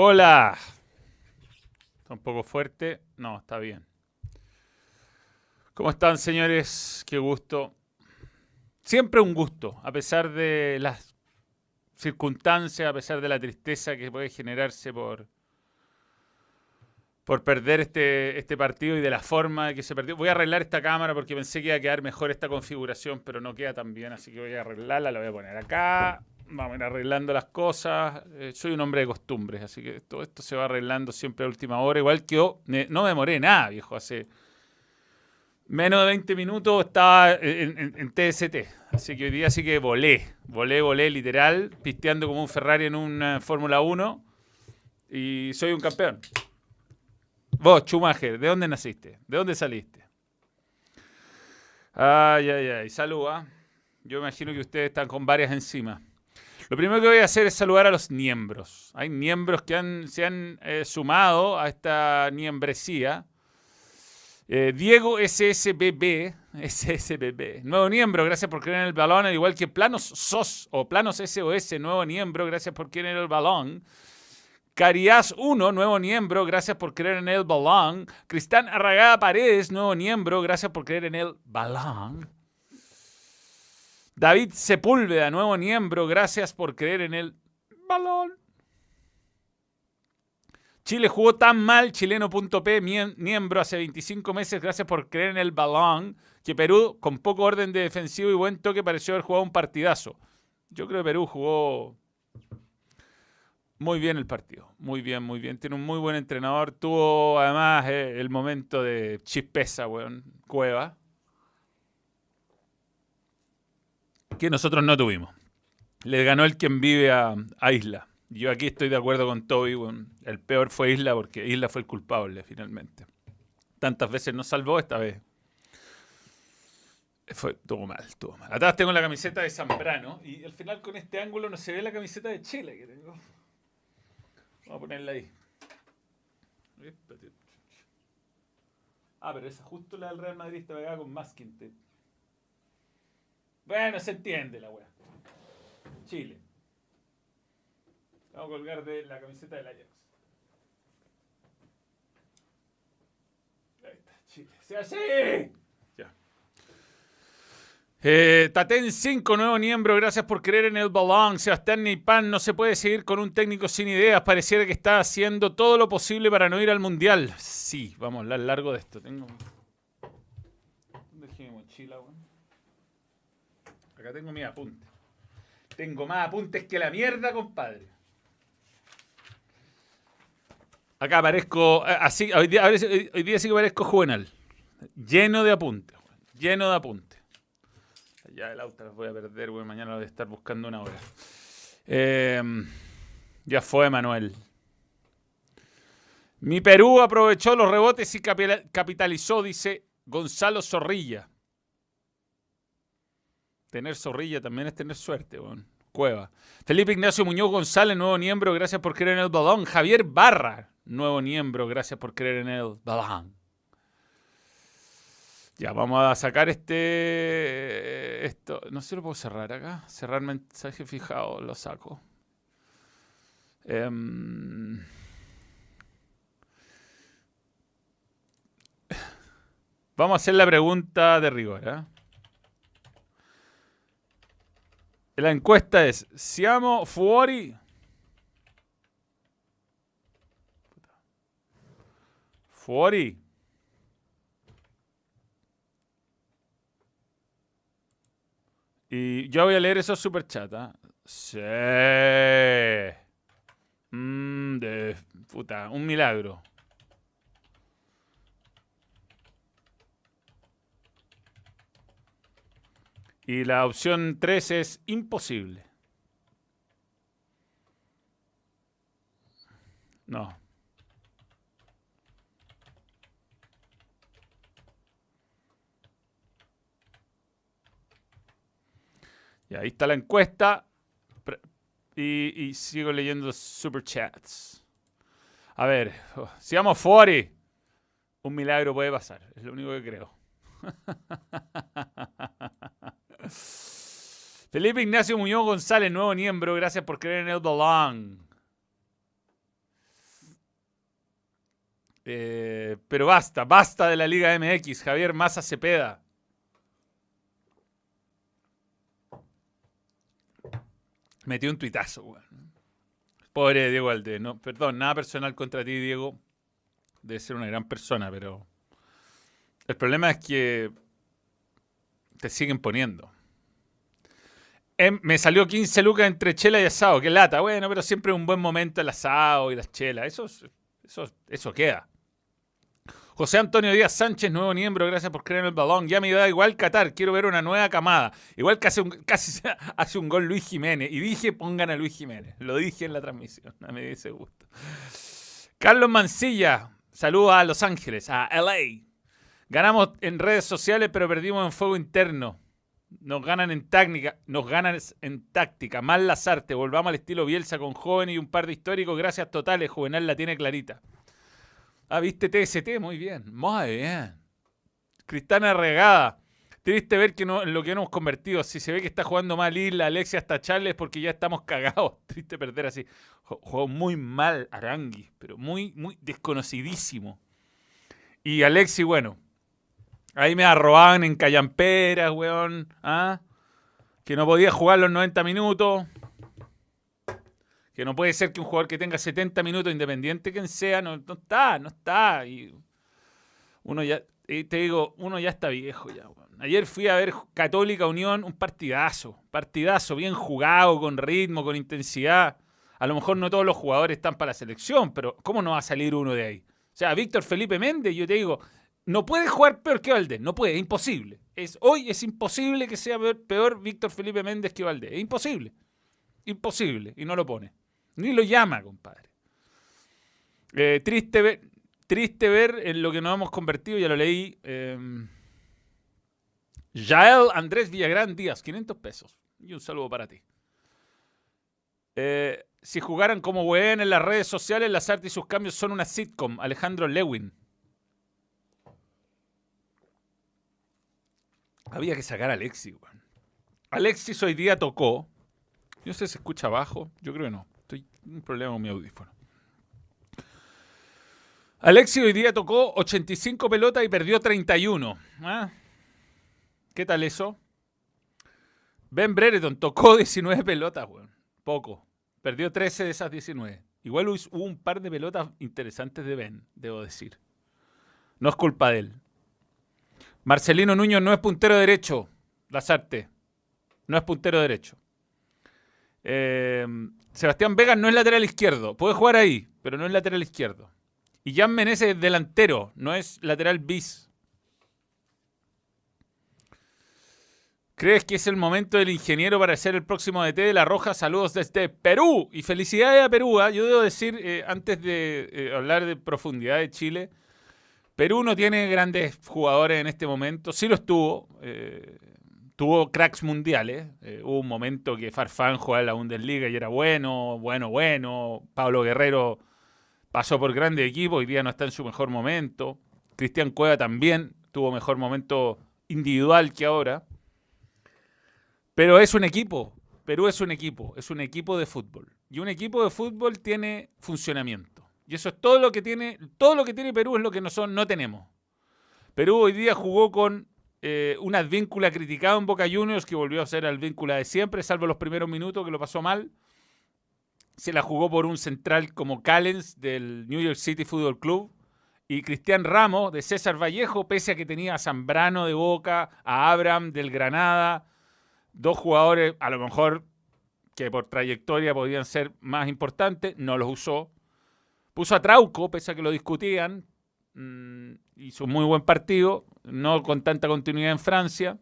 Hola. Está un poco fuerte. No, está bien. ¿Cómo están, señores? Qué gusto. Siempre un gusto, a pesar de las circunstancias, a pesar de la tristeza que puede generarse por, por perder este, este partido y de la forma que se perdió. Voy a arreglar esta cámara porque pensé que iba a quedar mejor esta configuración, pero no queda tan bien, así que voy a arreglarla, la voy a poner acá. Vamos a ir arreglando las cosas. Eh, soy un hombre de costumbres, así que todo esto se va arreglando siempre a última hora. Igual que yo, no me demoré nada, viejo. Hace menos de 20 minutos estaba en, TST. Así que hoy día sí que volé. Volé, volé, literal, pisteando como un Ferrari en una Fórmula 1. Y soy un campeón. Vos, Schumacher, ¿de dónde naciste? ¿De dónde saliste? Ay, ay, ay. Salud, ¿ah? Yo imagino que ustedes están con varias encima. Lo primero que voy a hacer es saludar a los miembros. Hay miembros que se han eh, sumado a esta miembresía. Eh, Diego SSBB, SSBB, nuevo miembro, gracias por creer en el balón, al igual que Planos SOS o Planos SOS, nuevo miembro, gracias por creer en el balón. Carías 1, nuevo miembro, gracias por creer en el balón. Cristán Arragada Paredes, nuevo miembro, gracias por creer en el balón. David Sepúlveda, nuevo miembro, gracias por creer en el balón. Chile jugó tan mal, chileno.p, miembro hace 25 meses, gracias por creer en el balón, que Perú, con poco orden de defensivo y buen toque, pareció haber jugado un partidazo. Yo creo que Perú jugó muy bien el partido, muy bien, muy bien. Tiene un muy buen entrenador, tuvo además eh, el momento de chispeza, weón, Cueva. Que nosotros no tuvimos. Le ganó el quien vive a, Isla. Yo aquí estoy de acuerdo con Toby. el peor fue Isla porque Isla fue el culpable finalmente. Tantas veces nos salvó esta vez. Fue, mal, todo mal. Atrás tengo la camiseta de Zambrano y al final con este ángulo no se ve la camiseta de Chile que tengo. Vamos a ponerla ahí. Ah, pero esa justo la del Real Madrid está pegada con masking tape. Bueno, se entiende la weá. Chile. Vamos a colgar de la camiseta del Ajax. Ahí está, Chile. ¡Se hace! Ya. Eh, Taten 5, nuevo miembro, gracias por creer en el balón. Sebastián Neipan no se puede seguir con un técnico sin ideas. Pareciera que está haciendo todo lo posible para no ir al mundial. Sí, vamos a hablar largo de esto. Tengo. ¿Dónde dejé mi mochila? Tengo mi apunte. Tengo más apuntes que la mierda, compadre. Acá aparezco, eh, así, hoy día, hoy día sí que parezco juvenal. Lleno de apuntes, lleno de apuntes. Ya el auto los voy a perder, güey. Mañana voy a estar buscando una hora. Em, ya fue, Manuel. Mi Perú aprovechó los rebotes y capitalizó, dice Gonzalo Zorrilla. Tener zorrilla también es tener suerte, Cueva. Felipe Ignacio Muñoz González, nuevo miembro, gracias por creer en el balón. Javier Barra, nuevo miembro, gracias por creer en el balón. Ya, vamos a sacar este. Esto. No sé si lo puedo cerrar acá. Cerrar mensaje fijado, lo saco. Em, vamos a hacer la pregunta de rigor. ¿eh? La encuesta es, ¿siamo fuori? Fuori. Y yo voy a leer esos superchats. ¿ah? Sí. Mm, de puta, un milagro. Y la opción 3 es imposible. No. Y ahí está la encuesta. Y, sigo leyendo super chats. A ver, oh, si vamos fuori, un milagro puede pasar. Es lo único que creo. Felipe Ignacio Muñoz González, nuevo miembro. Gracias por creer en El Belong. Eh, pero basta, basta de la Liga MX. Javier Maza Cepeda. Metió un tuitazo. Pobre Diego Alde. No, perdón, nada personal contra ti, Diego. Debe ser una gran persona, pero. El problema es que te siguen poniendo. Em, me salió 15 lucas entre chela y asado. Qué lata. Bueno, pero siempre un buen momento el asado y las chelas. Eso, eso, eso queda. José Antonio Díaz Sánchez, nuevo miembro, gracias por creer en el balón. Ya me da igual Qatar, quiero ver una nueva camada. Igual que casi hace un gol Luis Jiménez. Y dije, pongan a Luis Jiménez. Lo dije en la transmisión, a mí ese gusto. Carlos Mancilla, saludos a Los Ángeles, a LA. Ganamos en redes sociales, pero perdimos en fuego interno. Nos ganan en táctica, nos ganan en táctica. Mal las artes, volvamos al estilo Bielsa con joven y un par de históricos. Gracias totales, Juvenal la tiene clarita. Ah, viste TST, muy bien, muy bien. Cristana Regada. Triste ver que no, lo que no hemos convertido. Si se ve que está jugando mal Isla, Alexia hasta Charles, porque ya estamos cagados. Triste perder así. Jugó muy mal Arangui, pero muy, muy desconocidísimo. Y Alexi, bueno, ahí me arrobaban en Callamperas, weón. ¿ah? Que no podía jugar los 90 minutos. Que no puede ser que un jugador que tenga 70 minutos, independiente quien sea, no, está, no está. Y uno ya, te digo, uno ya está viejo ya. Ayer fui a ver Católica Unión, un partidazo, partidazo, bien jugado, con ritmo, con intensidad. A lo mejor no todos los jugadores están para la selección, pero ¿cómo no va a salir uno de ahí? O sea, Víctor Felipe Méndez, yo te digo, no puede jugar peor que Valdés, no puede, es imposible. Es, hoy es imposible que sea peor, peor Víctor Felipe Méndez que Valdés, es imposible. Imposible, y no lo pone. Ni lo llama, compadre. Eh, triste, ver, triste ver en lo que nos hemos convertido, ya lo leí. Eh, Yael Andrés Villagrán Díaz, 500 pesos. Y un saludo para ti. Eh, si jugaran como weón en las redes sociales, las artes y sus cambios son una sitcom. Alejandro Lewin. Había que sacar a Alexis, weón. Alexis hoy día tocó. No sé si se escucha abajo. Yo creo que no un problema con mi audífono. Alexi hoy día tocó 85 pelotas y perdió 31. ¿Ah? ¿Qué tal eso? Ben Brereton tocó 19 pelotas, weón. Poco. Perdió 13 de esas 19. Igual hubo un par de pelotas interesantes de Ben, debo decir. No es culpa de él. Marcelino Nuño no es puntero derecho. Lazarte. No es puntero derecho. Eh, Sebastián Vegas no es lateral izquierdo. Puede jugar ahí, pero no es lateral izquierdo. Y Jan Menezes es delantero, no es lateral bis. ¿Crees que es el momento del ingeniero para ser el próximo DT de La Roja? Saludos desde Perú. Y felicidades a Perú. ¿ah? Yo debo decir, eh, antes de eh, hablar de profundidad de Chile, Perú no tiene grandes jugadores en este momento. Sí los tuvo. Eh, tuvo cracks mundiales. Eh, hubo un momento que Farfán jugaba en la Bundesliga y era bueno, bueno, bueno. Pablo Guerrero pasó por grandes equipos, hoy día no está en su mejor momento. Cristian Cueva también tuvo mejor momento individual que ahora. Pero es un equipo. Perú es un equipo, es un equipo de fútbol. Y un equipo de fútbol tiene funcionamiento. Y eso es todo lo que tiene, todo lo que tiene Perú es lo que no son, no tenemos. Perú hoy día jugó con eh, un advíncula criticado en Boca Juniors que volvió a ser el vínculo de siempre, salvo los primeros minutos que lo pasó mal. Se la jugó por un central como Callens del New York City Football Club. Y Cristian Ramos de César Vallejo, pese a que tenía a Zambrano de Boca, a Abraham del Granada, dos jugadores a lo mejor que por trayectoria podían ser más importantes, no los usó. Puso a Trauco, pese a que lo discutían, mm, hizo un muy buen partido, no con tanta continuidad en Francia.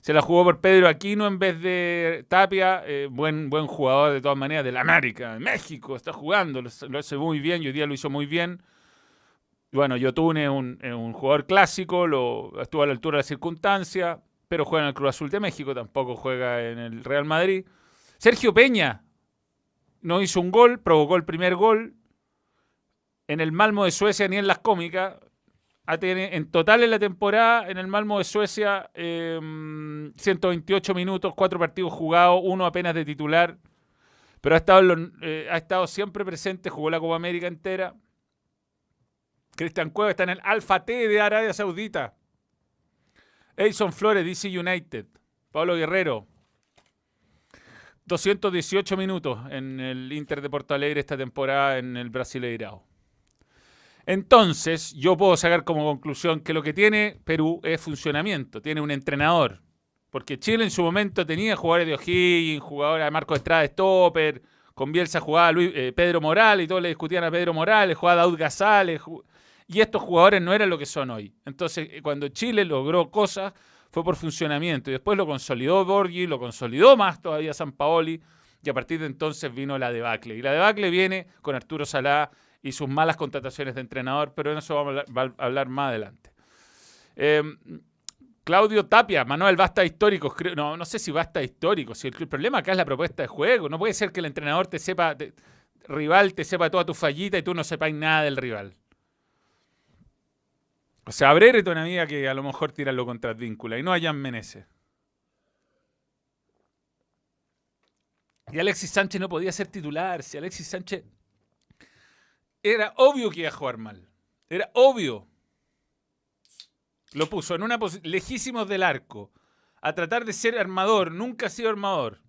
Se la jugó por Pedro Aquino en vez de Tapia, eh, buen, buen jugador de todas maneras del América, de México, está jugando, lo, hace muy bien y hoy día lo hizo muy bien. Bueno, Yotune es un, un jugador clásico, lo, estuvo a la altura de la circunstancia, pero juega en el Cruz Azul de México, tampoco juega en el Real Madrid. Sergio Peña no hizo un gol, provocó el primer gol. En el Malmo de Suecia ni en las cómicas, en total en la temporada en el Malmo de Suecia 128 em, minutos, cuatro partidos jugados, uno apenas de titular, pero ha estado, eh, ha estado siempre presente, jugó la Copa América entera. Cristian Cueva está en el Alfa T de Arabia Saudita. Edson Flores, DC United. Pablo Guerrero. 218 minutos en el Inter de Porto Alegre esta temporada en el Brasileirao. Entonces, yo puedo sacar como conclusión que lo que tiene Perú es funcionamiento, tiene un entrenador. Porque Chile en su momento tenía jugadores de O'Higgins, jugadores de Marco Estrada Stopper, con Bielsa jugaba eh, Pedro Morales y todos le discutían a Pedro Morales, jugaba Daud Gazales, y estos jugadores no eran lo que son hoy. Entonces, eh, cuando Chile logró cosas, fue por funcionamiento. Y después lo consolidó Borghi, lo consolidó más todavía San Paoli, y a partir de entonces vino la debacle. Y la debacle viene con Arturo Salá y sus malas contrataciones de entrenador, pero en eso vamos a hablar, más adelante. Em, Claudio Tapia, Manuel, basta histórico. No, no sé si basta histórico. Si el, problema acá es la propuesta de juego. No puede ser que el entrenador te sepa, rival te sepa toda tu fallita y tú no sepas nada del rival. O sea, Brereton, una amiga que a lo mejor tirarlo contra Advíncula y no a Jan Menezes. Y Alexis Sánchez no podía ser titular. Si Alexis Sánchez. Era obvio que iba a jugar mal. Era obvio. Lo puso en una posición. lejísimos del arco. A tratar de ser armador. Nunca ha sido armador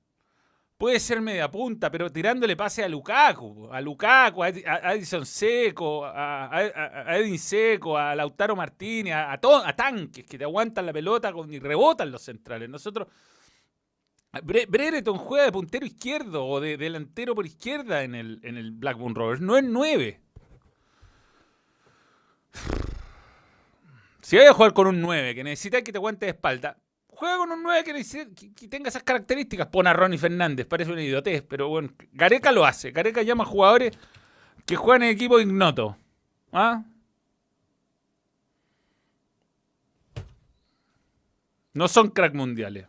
puede ser media punta, pero tirándole pase a Lukaku, a Lukaku, a Edison Seco, a, Edin Seco, a Lautaro Martínez, a, a, tanques que te aguantan la pelota y rebotan los centrales. Nosotros. Brereton juega de puntero izquierdo o de delantero por izquierda en el, en el Blackburn Rovers. No es nueve. Si voy a jugar con un 9 que necesita que te aguante de espalda, juega con un 9 que, tenga esas características. Pon a Ronnie Fernández, parece una idiotez, pero bueno, Gareca lo hace. Gareca llama a jugadores que juegan en equipo ignoto. ¿Ah? No son crack mundiales.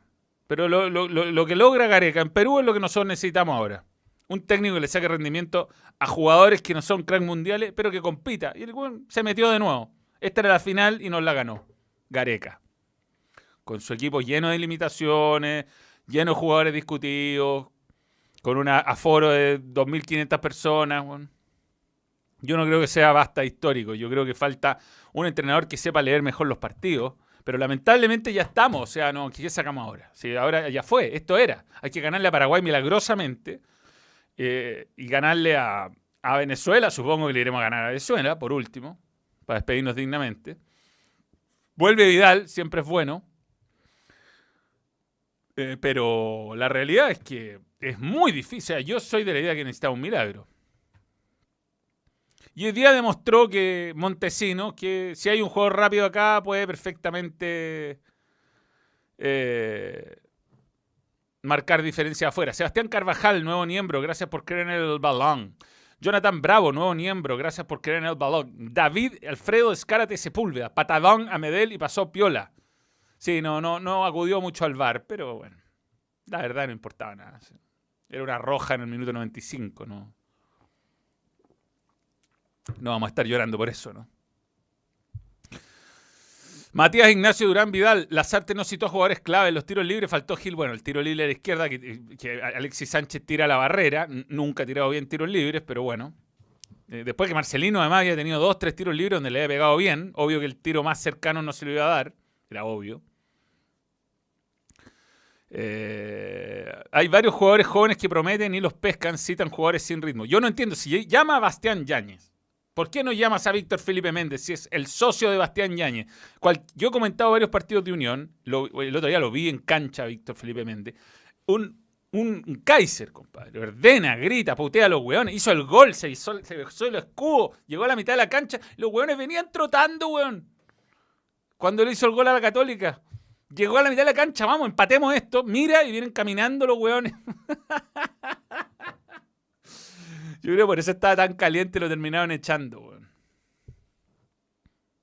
Pero lo, que logra Gareca en Perú es lo que nosotros necesitamos ahora. Un técnico que le saque rendimiento a jugadores que no son crack mundiales, pero que compita. Y el se metió de nuevo. Esta era la final y nos la ganó. Gareca con su equipo lleno de limitaciones, lleno de jugadores discutidos, con un aforo de 2.500 personas. Yo no creo que sea basta histórico, yo creo que falta un entrenador que sepa leer mejor los partidos, pero lamentablemente ya estamos, o sea, no, ¿qué sacamos ahora? Si ahora ya fue, esto era. Hay que ganarle a Paraguay milagrosamente eh, y ganarle a, a Venezuela, supongo que le iremos a ganar a Venezuela, por último, para despedirnos dignamente. Vuelve Vidal, siempre es bueno. Eh, pero la realidad es que es muy difícil. yo soy de la idea que necesitaba un milagro. Y hoy día demostró que Montesino, que si hay un juego rápido acá, puede perfectamente eh, marcar diferencia afuera. Sebastián Carvajal, nuevo miembro, gracias por creer en el balón. Jonathan Bravo, nuevo miembro, gracias por creer en el balón. David Alfredo Escárate Sepúlveda, patadón a Medel y pasó piola. Sí, no, no, no acudió mucho al bar, pero bueno, la verdad no importaba nada. Era una roja en el minuto 95, ¿no? No vamos a estar llorando por eso, ¿no? Matías Ignacio Durán Vidal, Lazarte no citó a jugadores clave en los tiros libres, faltó Gil, bueno, el tiro libre a la izquierda, que, Alexis Sánchez tira la barrera, nunca ha tirado bien tiros libres, pero bueno. Eh, después que Marcelino además había tenido dos, tres tiros libres donde le había pegado bien, obvio que el tiro más cercano no se lo iba a dar, era obvio. Eh, hay varios jugadores jóvenes que prometen y los pescan, citan jugadores sin ritmo. Yo no entiendo, si llama a Bastián Yáñez, ¿por qué no llamas a Víctor Felipe Méndez si es el socio de Bastián Yáñez? yo he comentado varios partidos de Unión, el otro día lo vi en cancha Víctor Felipe Méndez, un, Kaiser, compadre, ordena, grita, putea a los hueones, hizo el gol, se hizo, el escudo, llegó a la mitad de la cancha, los hueones venían trotando, hueón. Cuando le hizo el gol a la Católica. Llegó a la mitad de la cancha, vamos, empatemos esto. Mira y vienen caminando los hueones. Yo creo que por eso estaba tan caliente y lo terminaron echando, weón.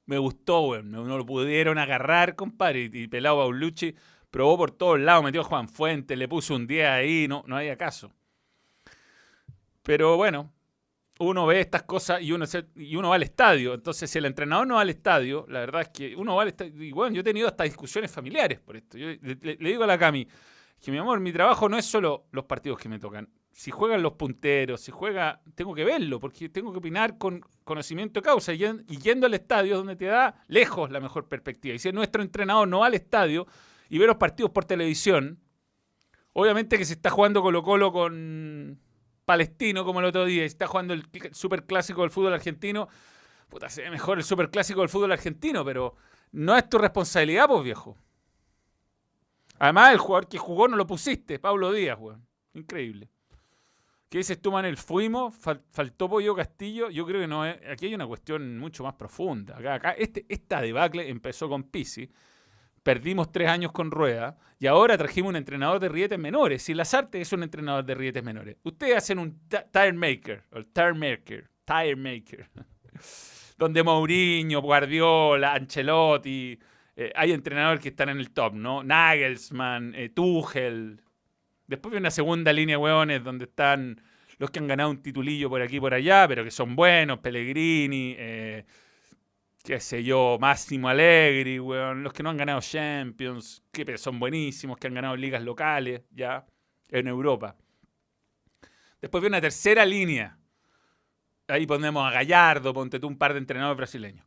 Me gustó, weón. No, lo pudieron agarrar, compadre. Y, pelado Paulucci probó por todos lados, metió a Juan Fuentes, le puso un día ahí, no, no había caso. Pero bueno, uno ve estas cosas y uno, y uno va al estadio. Entonces, si el entrenador no va al estadio, la verdad es que uno va al estadio. Y bueno, yo he tenido hasta discusiones familiares por esto. Yo le, digo a la Cami que mi amor, mi trabajo no es solo los partidos que me tocan. Si juegan los punteros, si juega, tengo que verlo, porque tengo que opinar con conocimiento de causa y yendo al estadio donde te da lejos la mejor perspectiva. Y si nuestro entrenador no va al estadio y ve los partidos por televisión, obviamente que se está jugando Colo Colo con Palestino como el otro día, y está jugando el superclásico del fútbol argentino, puta, se ve mejor el superclásico del fútbol argentino, pero no es tu responsabilidad, pues viejo. Además, el jugador que jugó no lo pusiste, Pablo Díaz, weón. Increíble. ¿Qué dices tú, Manel? ¿Fuimos? ¿Faltó Pollo Castillo? Yo creo que no. es. aquí hay una cuestión mucho más profunda. Acá, acá este, esta debacle empezó con Pisi. Perdimos tres años con Rueda y ahora trajimos un entrenador de rietes menores. Si Lazarte es un entrenador de rietes menores. Ustedes hacen un tire maker, tire maker, tire maker, donde Mourinho, Guardiola, Ancelotti, eh, hay entrenadores que están en el top, ¿no? Nagelsmann, eh, Tuchel. Después hay una segunda línea, hueones, donde están los que han ganado un titulillo por aquí y por allá, pero que son buenos, Pellegrini, eh, qué sé yo, Máximo Allegri, weón, los que no han ganado Champions, que son buenísimos, que han ganado ligas locales, ya, en Europa. Después viene una tercera línea. Ahí ponemos a Gallardo, ponte tú un par de entrenadores brasileños.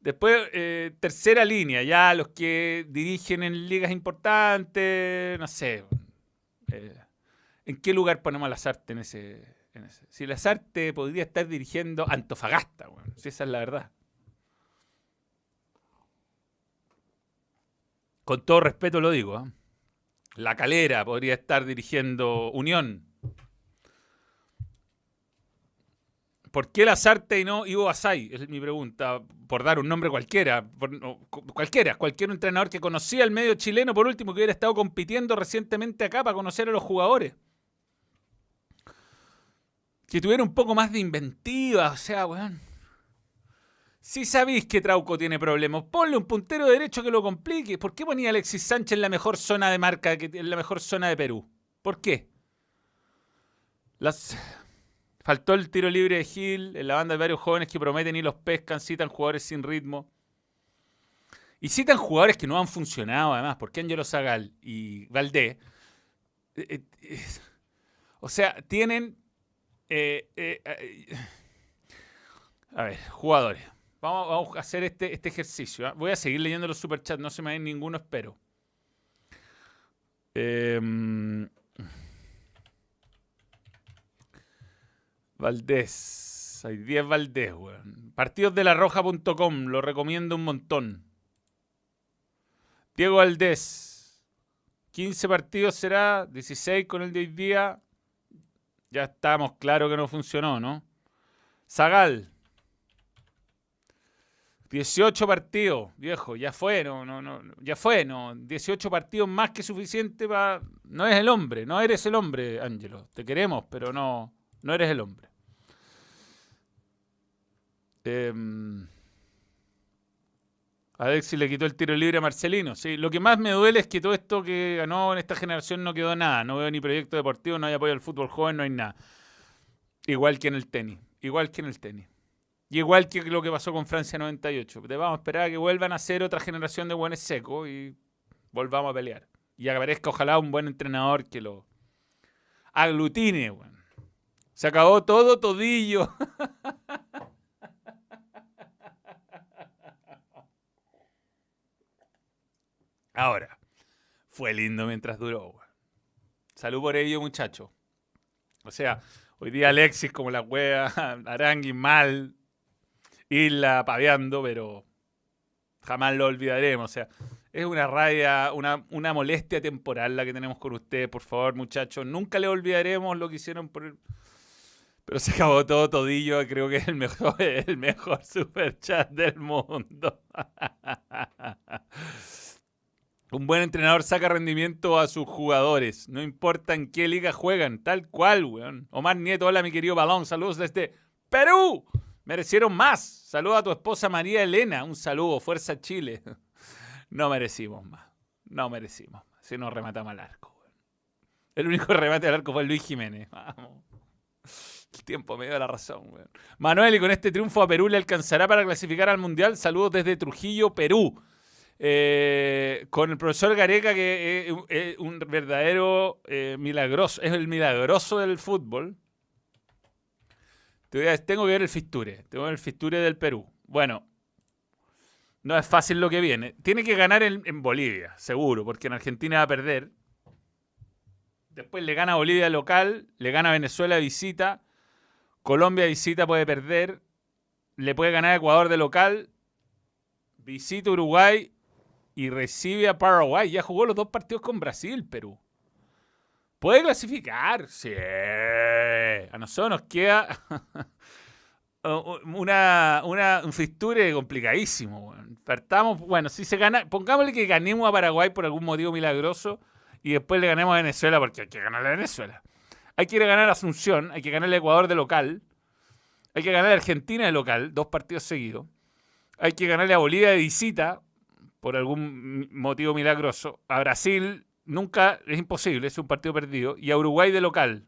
Después, eh, tercera línea, ya los que dirigen en ligas importantes, no sé. ¿En qué lugar ponemos a Lazarte en ese, en ese? Si Lazarte podría estar dirigiendo Antofagasta, bueno, si esa es la verdad. Con todo respeto lo digo. ¿eh? La Calera podría estar dirigiendo Unión. ¿Por qué Lazarte y no Ivo Asai? Es mi pregunta. Por dar un nombre cualquiera. cualquiera. Cualquier entrenador que conocía el medio chileno, por último, que hubiera estado compitiendo recientemente acá para conocer a los jugadores. Que tuviera un poco más de inventiva. O sea, weón. Si sabéis que Trauco tiene problemas, ponle un puntero derecho que lo complique. ¿Por qué ponía Alexis Sánchez en la mejor zona de marca, en la mejor zona de Perú? ¿Por qué? Las Faltó el tiro libre de Gil, en la banda de varios jóvenes que prometen y los pescan, citan jugadores sin ritmo. Y citan jugadores que no han funcionado, además, porque Angelo Zagal y Valdés. Eh, eh, o sea, tienen. Eh, a ver, jugadores. Vamos, a hacer este, este ejercicio. ¿ah? Voy a seguir leyendo los superchats, no se me den ninguno, espero. Eh, Valdés. Hay 10 Valdés, weón. Partidos de la roja.com, lo recomiendo un montón. Diego Valdés. 15 partidos será, 16 con el de hoy día. Ya estamos claro que no funcionó, ¿no? Zagal. 18 partidos, viejo, ya fue, no, no, no, ya fue, no. 18 partidos más que suficiente para. No es el hombre, no eres el hombre, Ángelo. Te queremos, pero no, no eres el hombre. Eh, Alexis le quitó el tiro libre a Marcelino. Sí, lo que más me duele es que todo esto que ganó en esta generación no quedó nada. No veo ni proyecto deportivo, no hay apoyo al fútbol joven, no hay nada. Igual que en el tenis. Igual que en el tenis. Y igual que lo que pasó con Francia 98. Te vamos a esperar a que vuelvan a ser otra generación de buenos secos y volvamos a pelear. Y aparezca ojalá un buen entrenador que lo aglutine. Se acabó todo todillo. Ahora, fue lindo mientras duró. Salud por ello, muchacho. O sea, hoy día Alexis como la wea, Arangui mal, Isla paveando, pero jamás lo olvidaremos. O sea, es una raya, una, una molestia temporal la que tenemos con ustedes, por favor, muchachos. Nunca le olvidaremos lo que hicieron por el... Pero se acabó todo todillo, creo que es el mejor, el mejor super chat del mundo. Un buen entrenador saca rendimiento a sus jugadores, no importa en qué liga juegan, tal cual, weón. Omar Nieto, hola mi querido Balón, saludos desde Perú. Merecieron más. Saludos a tu esposa María Elena, un saludo, Fuerza Chile. No merecimos más, no merecimos más. Si nos rematamos al arco, weón. El único remate al arco fue Luis Jiménez. Vamos. El tiempo me dio la razón, weón. Manuel, y con este triunfo a Perú le alcanzará para clasificar al Mundial. Saludos desde Trujillo, Perú. Eh, con el profesor Gareca, que es un verdadero eh, milagroso, es el milagroso del fútbol. Tengo que ver el Fisture, tengo el Fisture del Perú. Bueno, no es fácil lo que viene. Tiene que ganar en, en Bolivia, seguro, porque en Argentina va a perder. Después le gana Bolivia local, le gana Venezuela visita, Colombia visita puede perder, le puede ganar Ecuador de local, visita Uruguay y recibe a Paraguay. Ya jugó los dos partidos con Brasil, Perú. Puede clasificar, sí. A nosotros nos queda una, una, un fixture complicadísimo. Partamos, bueno, si se gana, pongámosle que ganemos a Paraguay por algún motivo milagroso y después le ganemos a Venezuela porque hay que ganarle a Venezuela. Hay que ir a ganar a Asunción, hay que ganarle a Ecuador de local, hay que ganarle a Argentina de local, dos partidos seguidos. Hay que ganarle a Bolivia de visita, por algún motivo milagroso. A Brasil nunca es imposible, es un partido perdido. Y a Uruguay de local.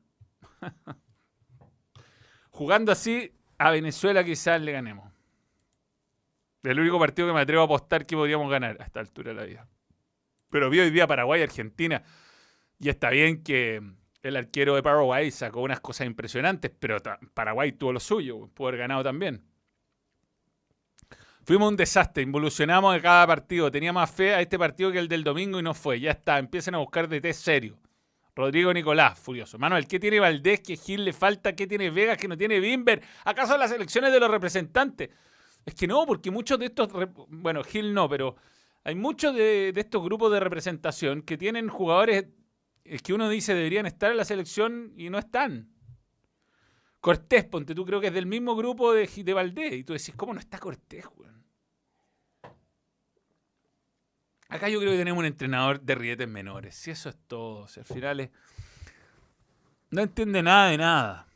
Jugando así, a Venezuela quizás le ganemos. El único partido que me atrevo a apostar que podríamos ganar a esta altura de la vida. Pero vi hoy día Paraguay Argentina. Y está bien que el arquero de Paraguay sacó unas cosas impresionantes, pero Paraguay tuvo lo suyo, pudo haber ganado también. Fuimos un desastre, involucionamos de cada partido. Tenía más fe a este partido que el del domingo y no fue. Ya está, empiezan a buscar de té serio. Rodrigo Nicolás, furioso. Manuel, ¿qué tiene Valdés que Gil le falta? ¿Qué tiene Vegas que no tiene Bimber? ¿Acaso las elecciones de los representantes? Es que no, porque muchos de estos, bueno, Gil no, pero hay muchos de, de estos grupos de representación que tienen jugadores que uno dice deberían estar en la selección y no están. Cortés, ponte tú, creo que es del mismo grupo de, de Valdés. Y tú decís, ¿cómo no está Cortés, weón? Acá yo creo que tenemos un entrenador de rietes menores. Si eso es todo. Si al final es... No entiende nada de nada.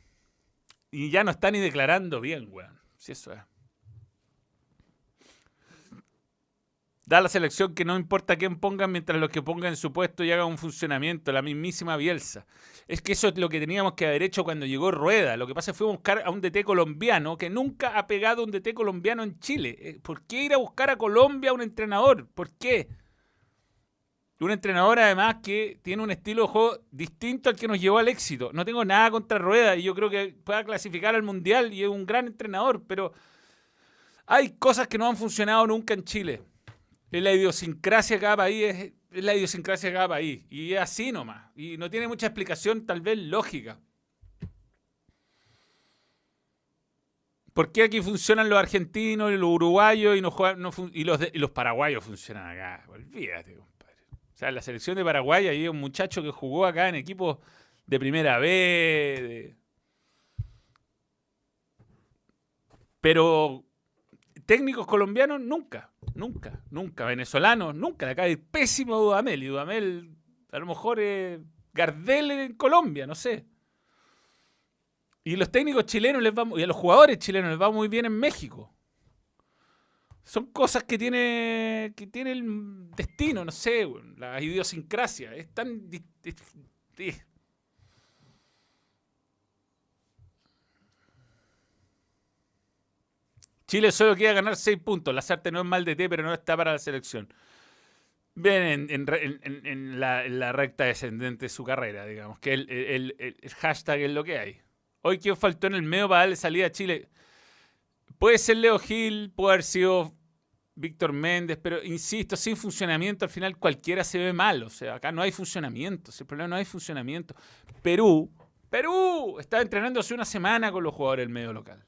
Y ya no está ni declarando bien, weón. Si eso es. Da la selección que no importa quién pongan mientras los que pongan en su puesto y hagan un funcionamiento, la mismísima Bielsa. Es que eso es lo que teníamos que haber hecho cuando llegó Rueda. Lo que pasa fue buscar a un DT colombiano que nunca ha pegado un DT colombiano en Chile. Eh, ¿Por qué ir a buscar a Colombia a un entrenador? ¿Por qué? Un entrenador además que tiene un estilo de juego distinto al que nos llevó al éxito. No tengo nada contra Rueda y yo creo que pueda clasificar al Mundial y es un gran entrenador, pero hay cosas que no han funcionado nunca en Chile. Es la idiosincrasia de cada país, es, la idiosincrasia de cada país. Y es así nomás. Y no tiene mucha explicación, tal vez lógica. ¿Por qué aquí funcionan los argentinos y los uruguayos y, los, paraguayos funcionan acá? Olvídate, compadre. O sea, la selección de Paraguay hay un muchacho que jugó acá en equipos de primera B. Pero técnicos colombianos, nunca, nunca, nunca. Venezolanos, nunca. Acá hay pésimo Dudamel. Y Dudamel, a lo mejor es Gardel en Colombia, no sé. Y los técnicos chilenos les va, y a los jugadores chilenos les va muy bien en México. Son cosas que tiene, que tiene el destino, no sé, la idiosincrasia. Es tan. Chile solo quiere ganar 6 puntos. La Sarte no es mal de té, pero no está para la selección. Ven en, la, recta descendente de su carrera, digamos, que el, hashtag es lo que hay. Hoy, ¿quién faltó en el medio para darle salida a Chile? Puede ser Leo Gil, puede haber sido Víctor Méndez, pero insisto, sin funcionamiento al final cualquiera se ve mal. O sea, acá no hay funcionamiento. El problema no hay funcionamiento. Perú, Perú, está entrenando hace una semana con los jugadores del medio local.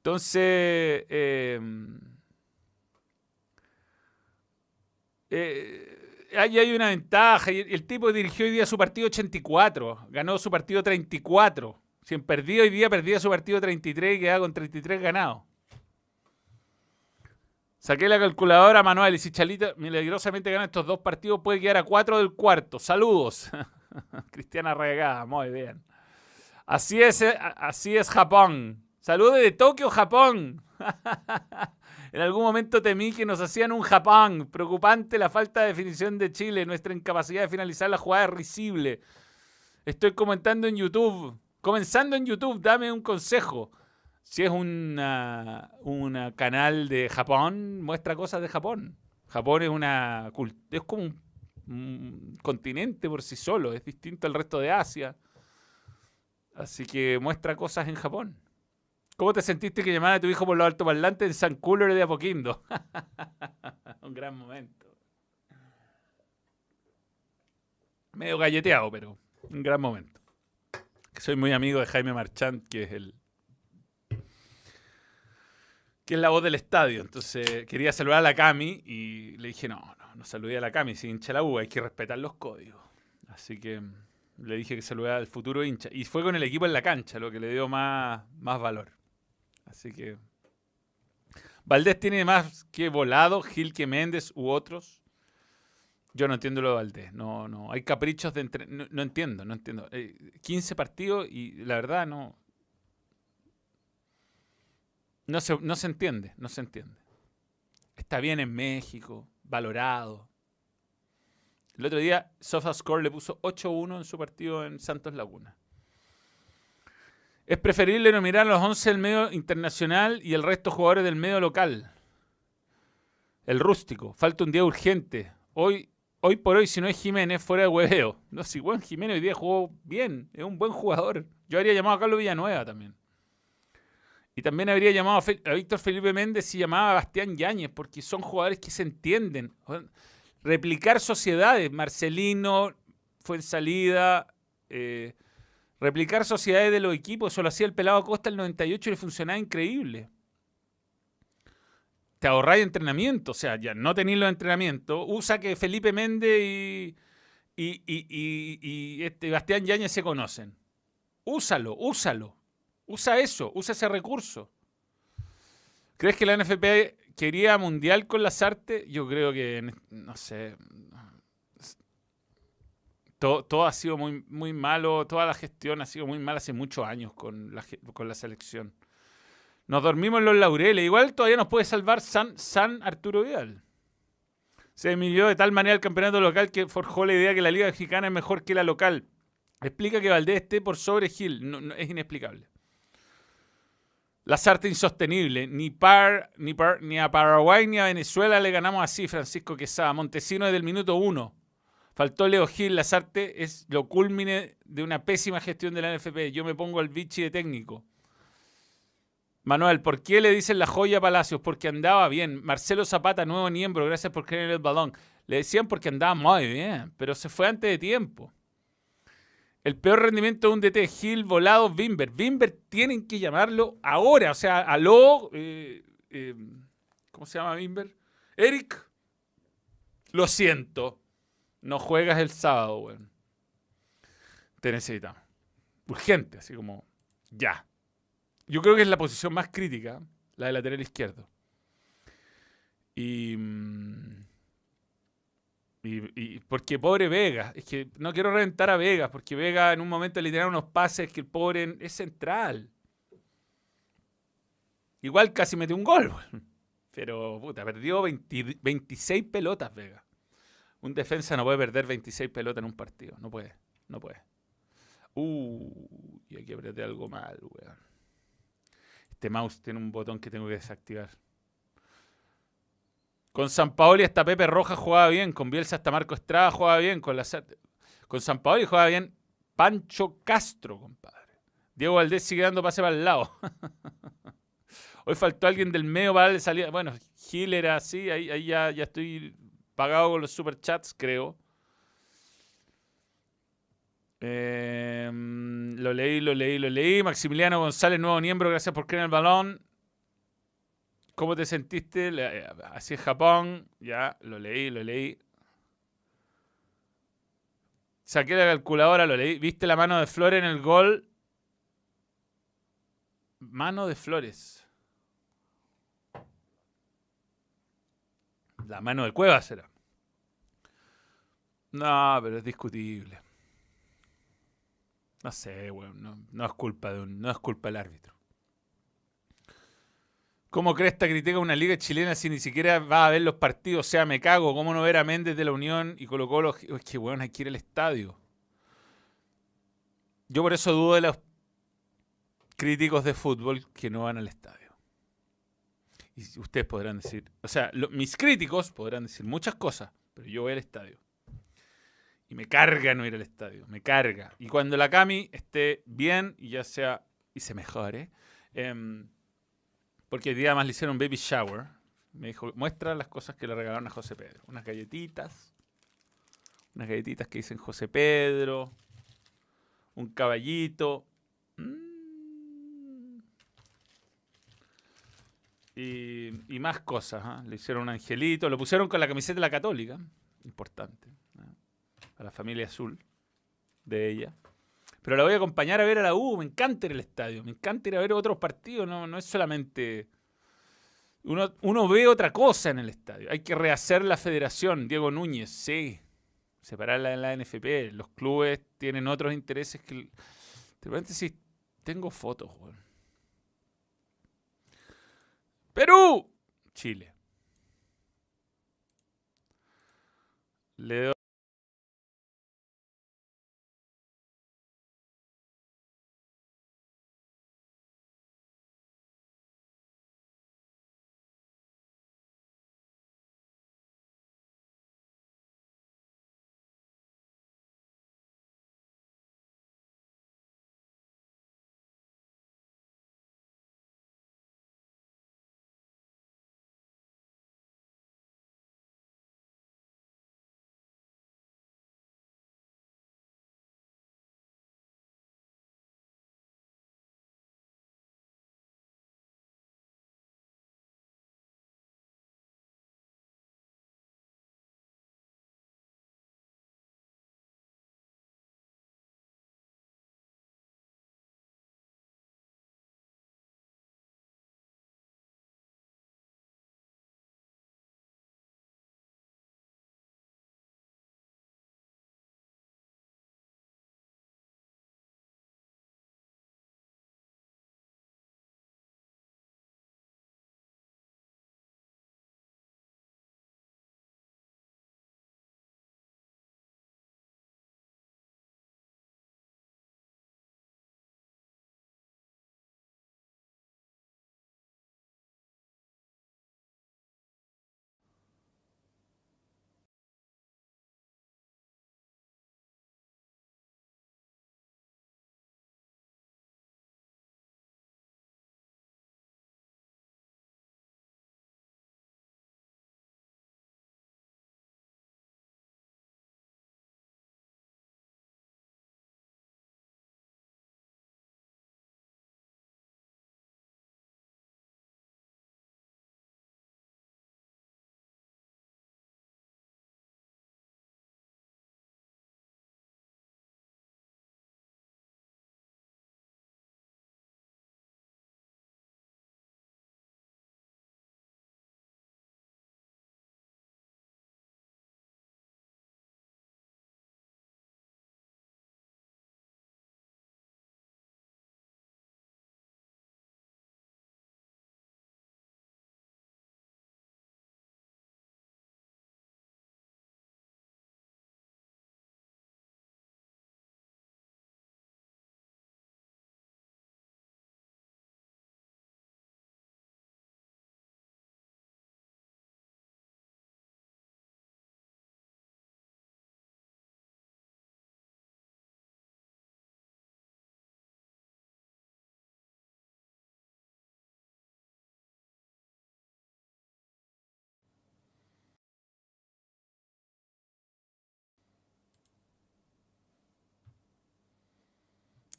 Entonces, em, eh, ahí hay una ventaja. El tipo dirigió hoy día su partido 84, ganó su partido 34. Si en perdido hoy día, perdía su partido 33 y quedaba con 33 ganados. Saqué la calculadora manual y si Chalita milagrosamente gana estos dos partidos, puede quedar a 4 del cuarto. Saludos. Cristiana Regada, muy bien. Así es, eh, así es Japón. Saludos de Tokio, Japón. en algún momento temí que nos hacían un Japón. Preocupante la falta de definición de Chile. Nuestra incapacidad de finalizar la jugada es risible. Estoy comentando en YouTube. Comenzando en YouTube, dame un consejo. Si es una, una canal de Japón muestra cosas de Japón. Japón es una es como un, continente por sí solo, es distinto al resto de Asia. Así que muestra cosas en Japón. ¿Cómo te sentiste que llamara a tu hijo por los altoparlantes en San Cooler de Apoquindo? un gran momento. Medio galleteado, pero un gran momento. Soy muy amigo de Jaime Marchand, que es el que es la voz del estadio. Entonces quería saludar a la Cami y le dije, no, no, no saludé a la Cami, si hincha la U, hay que respetar los códigos. Así que le dije que saludara al futuro hincha. Y fue con el equipo en la cancha, lo que le dio más, más valor. Así que... Valdés tiene más que Volado, Gil que Méndez u otros. Yo no entiendo lo de Valdés. No, no. Hay caprichos de entre... no, entiendo, no entiendo. 15 eh, partidos y la verdad no. No se, no se entiende, no se entiende. Está bien en México, valorado. El otro día SofaScore le puso 8-1 en su partido en Santos Laguna. Es preferible nominar a los 11 del medio internacional y el resto jugadores del medio local. El rústico. Falta un día urgente. Hoy, hoy por hoy, si no es Jiménez, fuera de hueveo. No, si buen Jiménez hoy día jugó bien. Es un buen jugador. Yo habría llamado a Carlos Villanueva también. Y también habría llamado a, Víctor Felipe Méndez y llamaba a Bastián Yáñez, porque son jugadores que se entienden. Replicar sociedades, Marcelino, fue en salida, eh, replicar sociedades de los equipos, eso lo hacía el pelado Costa el 98 y le funcionaba increíble. Te ahorráis entrenamiento, o sea, ya no tenéis los entrenamientos, usa que Felipe Méndez y, y, y, y este Bastián Yáñez se conocen. Úsalo, úsalo. Usa eso, usa ese recurso. ¿Crees que la NFP quería mundial con las artes? Yo creo que, no sé, todo, ha sido muy, muy malo, toda la gestión ha sido muy mala hace muchos años con la, con la selección. Nos dormimos en los laureles. Igual todavía nos puede salvar San, San Arturo Vidal. Se midió de tal manera el campeonato local que forjó la idea que la Liga Mexicana es mejor que la local. Explica que Valdés esté por sobre Gil. es inexplicable. Las artes insostenible. Ni, par, ni, par, ni a Paraguay ni a Venezuela le ganamos así, Francisco Quesada. Montesino desde el minuto uno. Faltó Leo Gil. Las artes es lo culmine de una pésima gestión de la NFP. Yo me pongo al bichi de técnico. Manuel, ¿por qué le dicen la joya a Palacios? Porque andaba bien. Marcelo Zapata, nuevo miembro, gracias por creer en el balón. Le decían porque andaba muy bien, pero se fue antes de tiempo. El peor rendimiento de un DT, Gil, Volado, Bimber. Bimber tienen que llamarlo ahora. O sea, aló. Eh, eh, ¿Cómo se llama Bimber? Eric. Lo siento. No juegas el sábado, weón. Te necesitamos. Urgente, así como ya. Yo creo que es la posición más crítica, la de lateral izquierdo. Y. Mm, y, porque pobre Vega, es que no quiero reventar a Vega, porque Vega en un momento le tiraron unos pases que el pobre es central. Igual casi metió un gol, pero puta, perdió 26 pelotas Vega. Un defensa no puede perder 26 pelotas en un partido, no puede, no puede. Uh, y aquí apreté algo mal, weón. Este mouse tiene un botón que tengo que desactivar. Con San Paoli hasta Pepe Roja jugaba bien, con Bielsa hasta Marco Estrada jugaba bien, con, la, con San Paoli jugaba bien Pancho Castro, compadre. Diego Valdés sigue dando pase para el lado. Hoy faltó alguien del medio para darle salida. Bueno, Gil era así, ahí, ya, ya estoy pagado con los superchats, creo. Em, lo leí, lo leí, lo leí. Maximiliano González, nuevo miembro, gracias por creer el balón. ¿Cómo te sentiste? Eh, así es Japón. Ya, lo leí, lo leí. Saqué la calculadora, lo leí. ¿Viste la mano de Flores en el gol? Mano de Flores. La mano de Cuevas será. No, pero es discutible. No sé, weón. No, es culpa de no es culpa del árbitro. ¿Cómo crees que critica una liga chilena si ni siquiera va a ver los partidos? O sea, me cago. ¿Cómo no ver a Méndez de la Unión y colocó los... Es que, bueno, hay que ir al estadio. Yo por eso dudo de los críticos de fútbol que no van al estadio. Y ustedes podrán decir, o sea, mis críticos podrán decir muchas cosas, pero yo voy al estadio. Y me carga no ir al estadio, me carga. Y cuando la Cami esté bien y ya sea, y se mejore, em, porque el día más le hicieron baby shower, me dijo, muestra las cosas que le regalaron a José Pedro. Unas galletitas, unas galletitas que dicen José Pedro, un caballito. Y, más cosas. ¿ah? Le hicieron un angelito, lo pusieron con la camiseta de la católica, importante, a la familia azul de ella. Pero la voy a acompañar a ver a la U, me encanta ir al estadio, me encanta ir a ver otros partidos, no, no es solamente... Uno, uno ve otra cosa en el estadio. Hay que rehacer la federación, Diego Núñez, sí separarla en la NFP. Los clubes tienen otros intereses que... De repente sí, tengo fotos, Perú, Chile. Le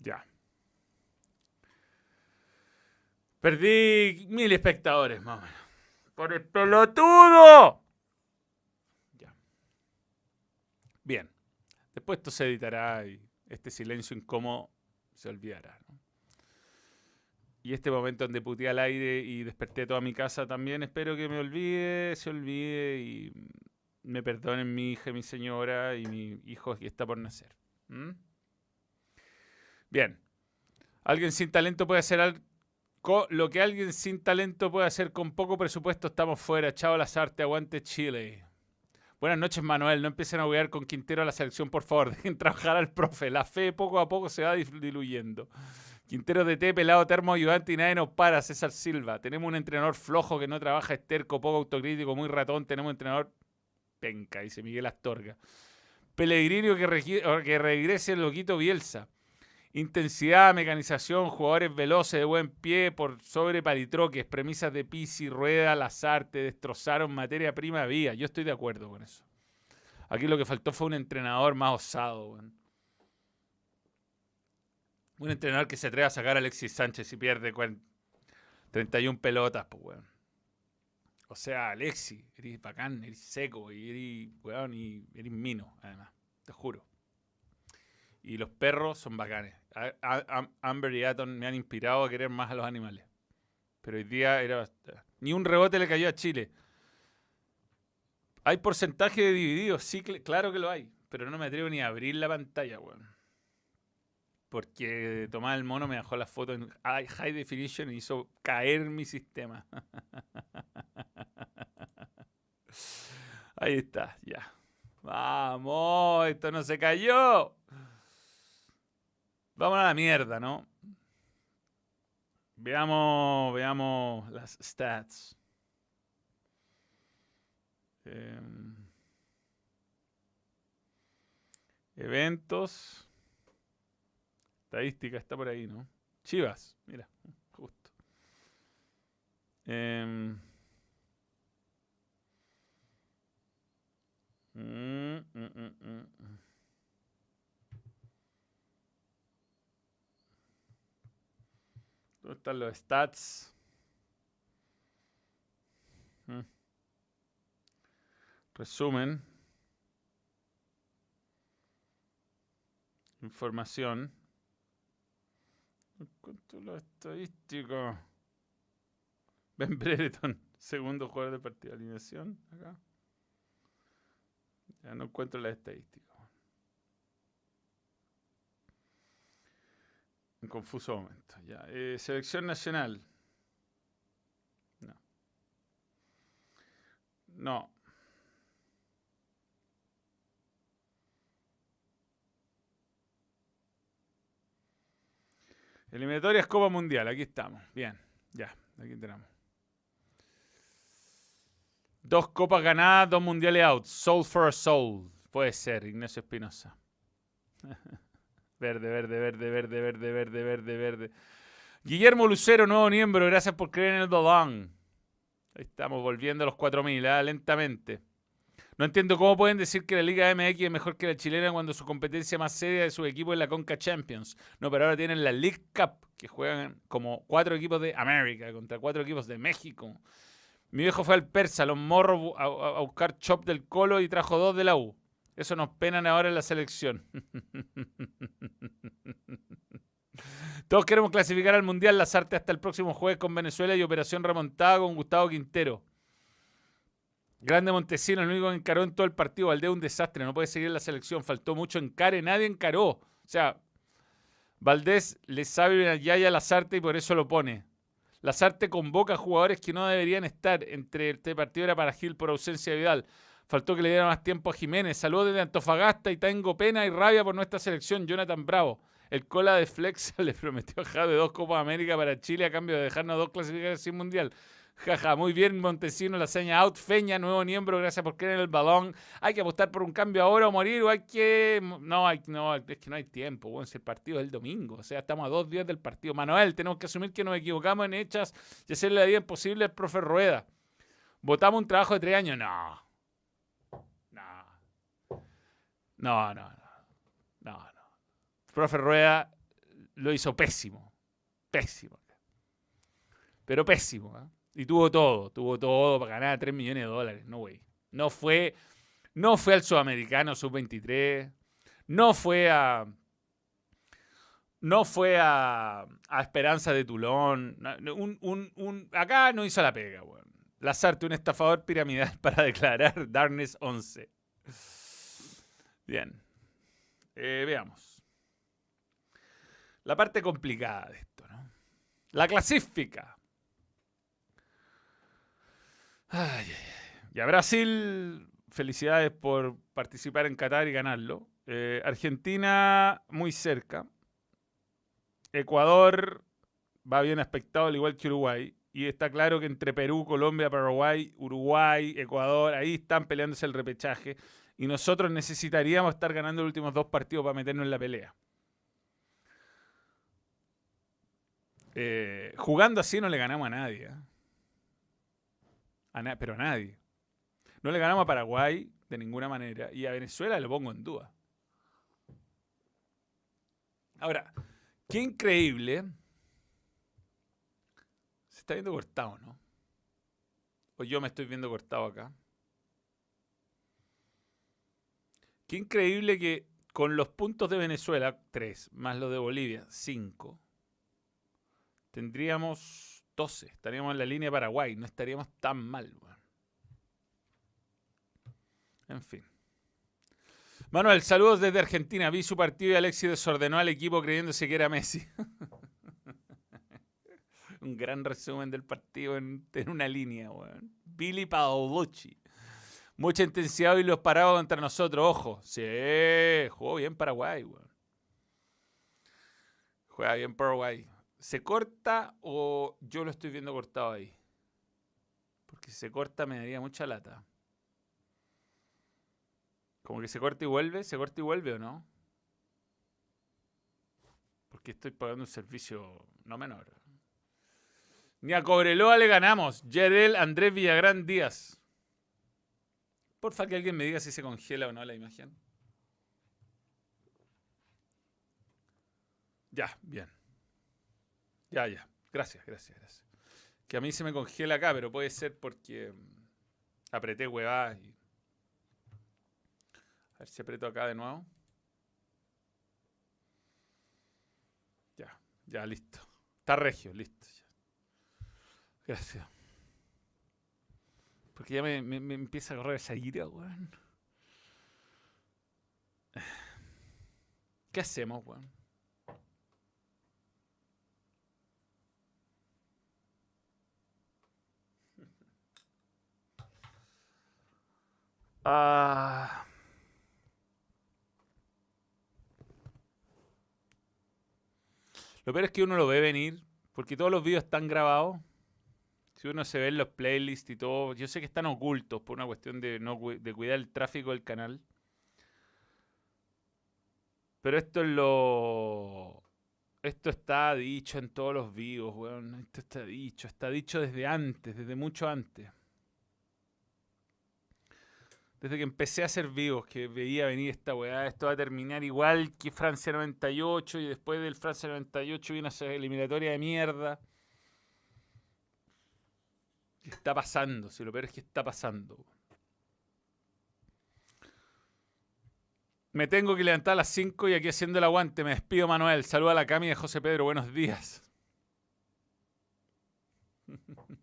Ya. Perdí mil espectadores, más Por el pelotudo. Ya. Bien. Después esto se editará y este silencio incómodo se olvidará. Y este momento donde puteé al aire y desperté toda mi casa también, espero que me olvide, se olvide y me perdonen mi hija, mi señora y mi hijo que está por nacer. Bien. Alguien sin talento puede hacer algo. Lo que alguien sin talento puede hacer con poco presupuesto, estamos fuera. Chao las artes, aguante Chile. Buenas noches, Manuel. No empiecen a jugar con Quintero a la selección, por favor. Dejen trabajar al profe. La fe poco a poco se va diluyendo. Quintero de T, pelado, termo, ayudante y nadie nos para, César Silva. Tenemos un entrenador flojo que no trabaja, esterco, poco autocrítico, muy ratón. Tenemos entrenador penca, dice Miguel Astorga. Pellegrino que, que regrese el loquito Bielsa. Intensidad, mecanización, jugadores veloces de buen pie por sobre palitroques, premisas de Pisi, Rueda, Lazarte, destrozaron materia prima vía. Yo estoy de acuerdo con eso. Aquí lo que faltó fue un entrenador más osado. Un entrenador que se atreva a sacar a Alexis Sánchez y pierde 31 pelotas, pues, O sea, Alexis, eres bacán, eres seco y eres, weón, y eres mino, además. Te juro. Y los perros son bacanes. Amber y Aton me han inspirado a querer más a los animales. Pero hoy día era. Ni un rebote le cayó a Chile. ¿Hay porcentaje de divididos? Sí, claro que lo hay. Pero no me atrevo ni a abrir la pantalla, weón. Porque Tomás el Mono me dejó la foto en high definition y hizo caer mi sistema. Ahí está, ya. Vamos, esto no se cayó. Vamos a la mierda, ¿no? Veamos, veamos las stats. Em, eventos. Estadística está por ahí, ¿no? Chivas, mira, justo. Eh, ¿Dónde están los stats? Mm. Resumen. Información. ¿Cuánto lo estadístico? Ben Brereton, segundo jugador de partida. Alineación, acá. Ya no encuentro la estadística. Un confuso momento. Ya. Eh, selección nacional. No. No. Eliminatorias Copa Mundial, aquí estamos. Bien, ya, aquí tenemos. Dos copas ganadas, dos mundiales out. Soul for a soul. Puede ser, Ignacio Espinosa. Verde, verde, verde, verde, verde, verde, verde, verde. Guillermo Lucero, nuevo miembro, gracias por creer en el Dodón. Estamos volviendo a los 4.000, ¿eh? lentamente. No entiendo cómo pueden decir que la Liga MX es mejor que la chilena cuando su competencia más seria de su equipo es la Conca Champions. No, pero ahora tienen la League Cup, que juegan como cuatro equipos de América contra cuatro equipos de México. Mi viejo fue al Persa, los morros, a, a buscar chop del Colo y trajo dos de la U. Eso nos penan ahora en la selección. Todos queremos clasificar al Mundial Las Artes hasta el próximo jueves con Venezuela y Operación Remontada con Gustavo Quintero. Grande Montesino, el único que encaró en todo el partido. Valdés un desastre, no puede seguir en la selección. Faltó mucho encare, nadie encaró. O sea, Valdés le sabe a Yaya Lazarte y por eso lo pone. Lazarte convoca a jugadores que no deberían estar. Entre este partido era para Gil por ausencia de Vidal. Faltó que le diera más tiempo a Jiménez. Saludos desde Antofagasta y tengo pena y rabia por nuestra selección. Jonathan Bravo. El cola de Flex le prometió a Jave dos Copas América para Chile a cambio de dejarnos dos clasificaciones sin mundial. Jaja, muy bien, Montesino, la seña out. Feña, nuevo miembro, gracias por creer en el balón. Hay que apostar por un cambio ahora o morir, o hay que. No, hay, no es que no hay tiempo, bueno, si el partido es el domingo, o sea, estamos a dos días del partido. Manuel, tenemos que asumir que nos equivocamos en hechas y hacerle la vida imposible al profe Rueda. ¿Votamos un trabajo de tres años? No. No, no, no. No, no. profe Rueda lo hizo pésimo. Pésimo. Pero pésimo. ¿eh? Y tuvo todo. Tuvo todo para ganar 3 millones de dólares. No, güey. No fue, no fue al Sudamericano Sub-23. No fue a. No fue a, a Esperanza de Tulón. Acá no hizo la pega, weón. Lazarte, un estafador piramidal para declarar Darkness 11. Bien. Eh, veamos. La parte complicada de esto, ¿no? La clasifica. Ay, y a Brasil, felicidades por participar en Qatar y ganarlo. Eh, Argentina, muy cerca. Ecuador va bien aspectado, al igual que Uruguay. Y está claro que entre Perú, Colombia, Paraguay, Uruguay, Ecuador, ahí están peleándose el repechaje. Y nosotros necesitaríamos estar ganando los últimos dos partidos para meternos en la pelea. Eh, jugando así no le ganamos a nadie. ¿eh? pero a nadie. No le ganamos a Paraguay de ninguna manera. Y a Venezuela lo pongo en duda. Ahora, qué increíble está viendo cortado, ¿no? O yo me estoy viendo cortado acá. Qué increíble que con los puntos de Venezuela, 3, más los de Bolivia, 5, tendríamos 12. Estaríamos en la línea Paraguay. No estaríamos tan mal. En fin. Manuel, saludos desde Argentina. Vi su partido y Alexis desordenó al equipo creyéndose que era Messi. un gran resumen del partido en, una línea, weón. Billy Paolucci. Mucha intensidad y los parados entre nosotros, ojo. Sí, jugó bien Paraguay, weón. Juega bien Paraguay. ¿Se corta o yo lo estoy viendo cortado ahí? Porque si se corta me daría mucha lata. Como que se corta y vuelve, se corta y vuelve o no. Porque estoy pagando un servicio no menor. Ni a Cobreloa le ganamos. Yerel Andrés Villagrán Díaz. Porfa que alguien me diga si se congela o no la imagen. Ya, bien. Ya, ya. Gracias, gracias, gracias. Que a mí se me congela acá, pero puede ser porque mm, apreté huevadas y... A ver si aprieto acá de nuevo. Ya, ya, listo. Está regio, listo. Gracias. Porque ya me, empieza a correr esa ira, weón. ¿Qué hacemos, weón? Ah. Lo peor es que uno lo ve venir, porque todos los videos están grabados. Si uno se ve en los playlists y todo, yo sé que están ocultos por una cuestión de, no, de cuidar el tráfico del canal. Pero esto es lo. Esto está dicho en todos los vivos, weón. Esto está dicho. Está dicho desde antes, desde mucho antes. Desde que empecé a hacer vivos, que veía venir esta weá, esto va a terminar igual que Francia 98 y después del Francia 98 viene esa eliminatoria de mierda. ¿Qué está pasando? Si lo peor es que está pasando. Me tengo que levantar a las 5 y aquí haciendo el aguante. Me despido, Manuel. Saluda a la Cami de José Pedro. Buenos días.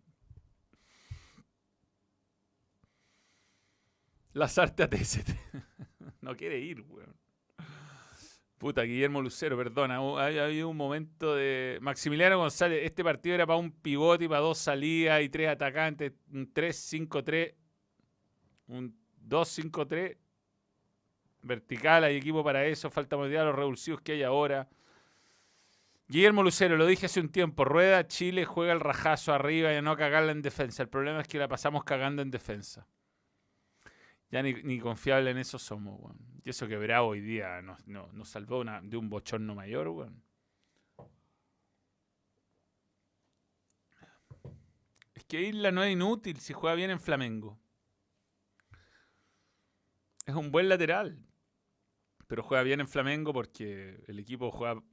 Las artes ATST. no quiere ir, weón. Puta, Guillermo Lucero, perdona. Había un momento de. Maximiliano González, este partido era para un pivote y para dos salidas y tres atacantes. Un 3-5-3. Un 2-5-3. Vertical, hay equipo para eso. Falta mundial los revulsivos que hay ahora. Guillermo Lucero, lo dije hace un tiempo. Rueda, Chile juega el rajazo arriba y no cagarla en defensa. El problema es que la pasamos cagando en defensa. Ya ni, confiable en eso somos, weón. Y eso que Bravo hoy día nos, salvó de un bochorno mayor, weón. Es que Isla no es inútil si juega bien en Flamengo. Es un buen lateral. Pero juega bien en Flamengo porque el equipo juega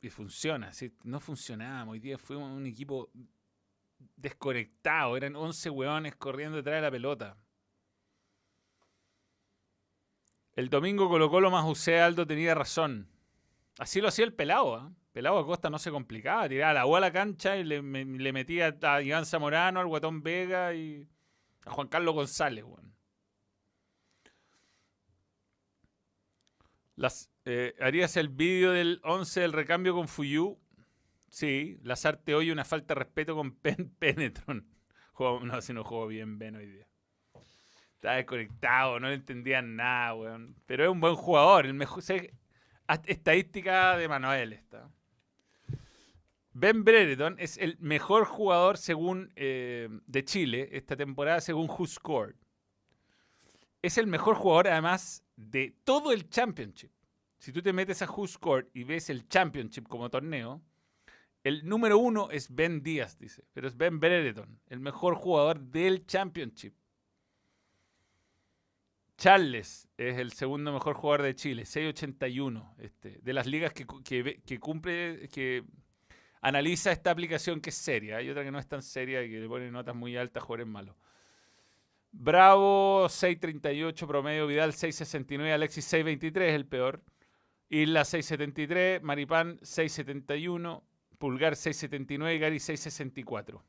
y funciona. No funcionábamos. Hoy día fuimos un equipo desconectado. Eran 11 weones corriendo detrás de la pelota. El domingo colocó lo más usé Aldo tenía razón. Así lo hacía el pelado. ¿eh? Pelado Acosta no se complicaba. Tiraba la agua a la cancha y le, metía a Iván Zamorano, al Guatón Vega y a Juan Carlos González. Las, eh, ¿Harías el vídeo del 11 del recambio con Fuyu? Sí, Lazarte hoy una falta de respeto con Penetron. no, si no juego bien Ben hoy día. Estaba desconectado, no le entendían nada, weón. Pero es un buen jugador. El mejor, estadística de Manuel está. Ben Brereton es el mejor jugador según eh, de Chile esta temporada según Who Scored. Es el mejor jugador además de todo el Championship. Si tú te metes a Who Scored y ves el Championship como torneo, el número uno es Ben Díaz, dice, pero es Ben Brereton, el mejor jugador del Championship. Charles es el segundo mejor jugador de Chile, 681, este, de las ligas que, que, cumple, que analiza esta aplicación que es seria. Hay otra que no es tan seria y que le pone notas muy altas, jugadores malos. Bravo, 638 promedio, Vidal 669, Alexis 623 es el peor. Isla 673, Maripán 671, Pulgar 679 y Gary 664.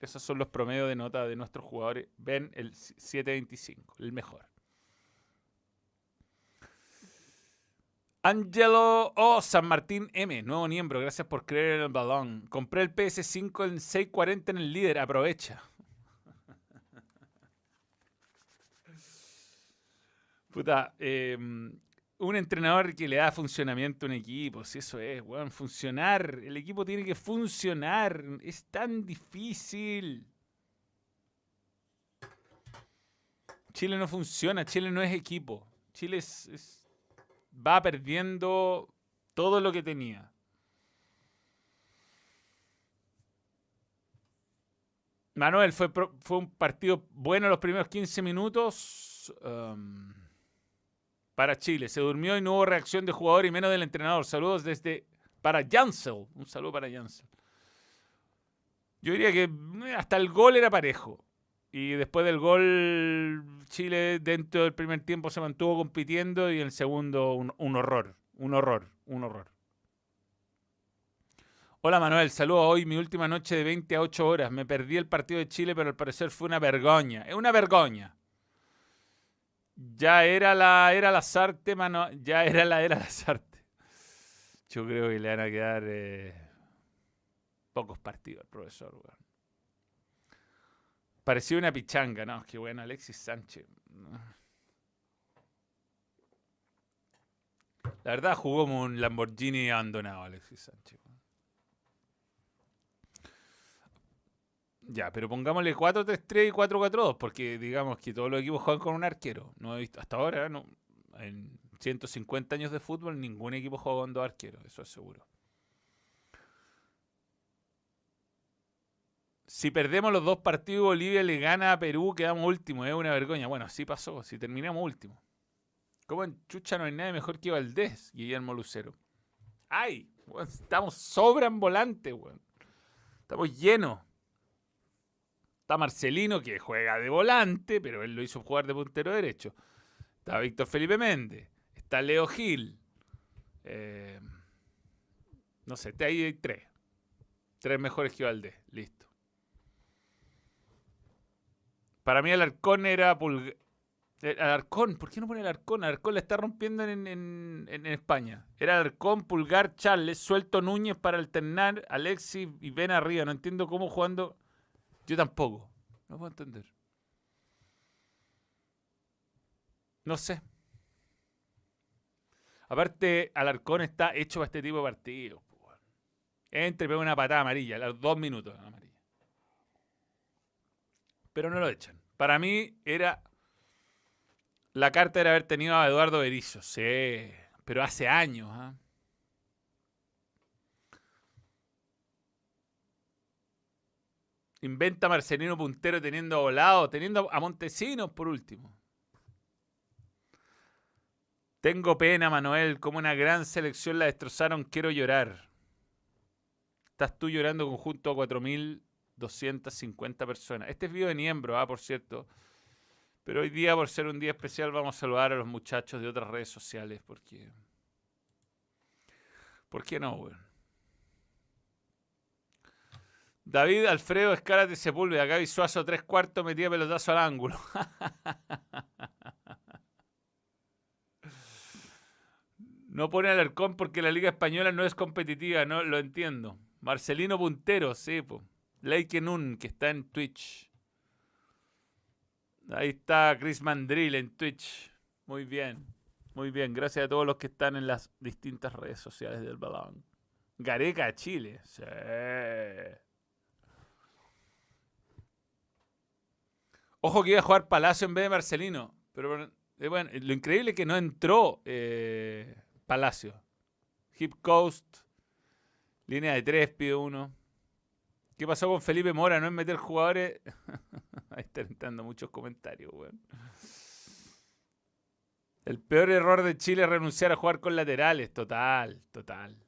Esos son los promedios de nota de nuestros jugadores. Ven el 725, el mejor. Angelo oh, San Martín M, nuevo miembro, gracias por creer en el balón. Compré el PS5 en 640 en el líder, aprovecha. Puta, em, un entrenador que le da funcionamiento a un equipo, si eso es, weón, funcionar. El equipo tiene que funcionar. Es tan difícil. Chile no funciona, Chile no es equipo. Chile es va perdiendo todo lo que tenía. Manuel, fue, fue un partido bueno los primeros 15 minutos um, para Chile. Se durmió y no hubo reacción de jugador y menos del entrenador. Saludos desde para Jansel. Un saludo para Jansel. Yo diría que eh, hasta el gol era parejo. Y después del gol, Chile dentro del primer tiempo se mantuvo compitiendo y el segundo un, horror, un horror, un horror. Hola Manuel, saludo hoy, mi última noche de 20 a 8 horas. Me perdí el partido de Chile, pero al parecer fue una vergoña. Es una vergoña. Ya era la era la Sarte, mano. Ya era la era la Sarte. Yo creo que le van a quedar eh, pocos partidos al profesor. Parecía una pichanga, ¿no? Qué bueno, Alexis Sánchez. La verdad jugó como un Lamborghini abandonado Alexis Sánchez. Ya, pero pongámosle 4-3-3 y 4-4-2, porque digamos que todos los equipos juegan con un arquero. No he visto, hasta ahora, no, en 150 años de fútbol, ningún equipo juega con dos arqueros, eso es seguro. Si perdemos los dos partidos, Bolivia le gana a Perú, quedamos últimos. Es una vergüenza. Bueno, así pasó, si terminamos último. ¿Cómo en Chucha no hay nadie mejor que Valdés, Guillermo Lucero? ¡Ay! estamos sobran volantes, weón. Estamos llenos. Está Marcelino, que juega de volante, pero él lo hizo jugar de puntero derecho. Está Víctor Felipe Méndez. Está Leo Gil. Eh, no sé, ahí hay tres. Tres mejores que Valdés. Listo. Para mí el Arcón era Pulgar. El Arcón, ¿por qué no pone el Arcón? El Arcón le está rompiendo en, España. Era Arcón, Pulgar, Charles, suelto Núñez para alternar, Alexis y Ben arriba. No entiendo cómo jugando. Yo tampoco. No puedo entender. No sé. Aparte, Alarcón está hecho para este tipo de partidos. Entre, pega una patada amarilla, a los dos minutos amarilla. Pero no lo echan. Para mí era. La carta era haber tenido a Eduardo Berizzo, sí, pero hace años. ¿ah? Inventa Marcelino Puntero teniendo a Volado, teniendo a Montesinos por último. Tengo pena, Manuel, como una gran selección la destrozaron, quiero llorar. Estás tú llorando conjunto a 4.000 250 personas. Este es video de Niembro, ah, por cierto. Pero hoy día, por ser un día especial, vamos a saludar a los muchachos de otras redes sociales, porque... ¿Por qué no, güey? David Alfredo Escárate Sepúlveda, Gaby Suazo, tres cuartos, metía pelotazo al ángulo. no pone al Arcón porque la Liga Española no es competitiva, no lo entiendo. Marcelino Puntero, sí, pues. Lake Nun, que está en Twitch. Ahí está Chris Mandrill en Twitch. Muy bien. Muy bien. Gracias a todos los que están en las distintas redes sociales del balón. Gareca, Chile. Sí. Ojo que iba a jugar Palacio en vez de Marcelino. Pero eh, bueno, lo increíble es que no entró eh, Palacio. Hip Coast. Línea de tres, pide uno. ¿Qué pasó con Felipe Mora? No es meter jugadores. Ahí están entrando muchos comentarios, weón. El peor error de Chile es renunciar a jugar con laterales. Total, total.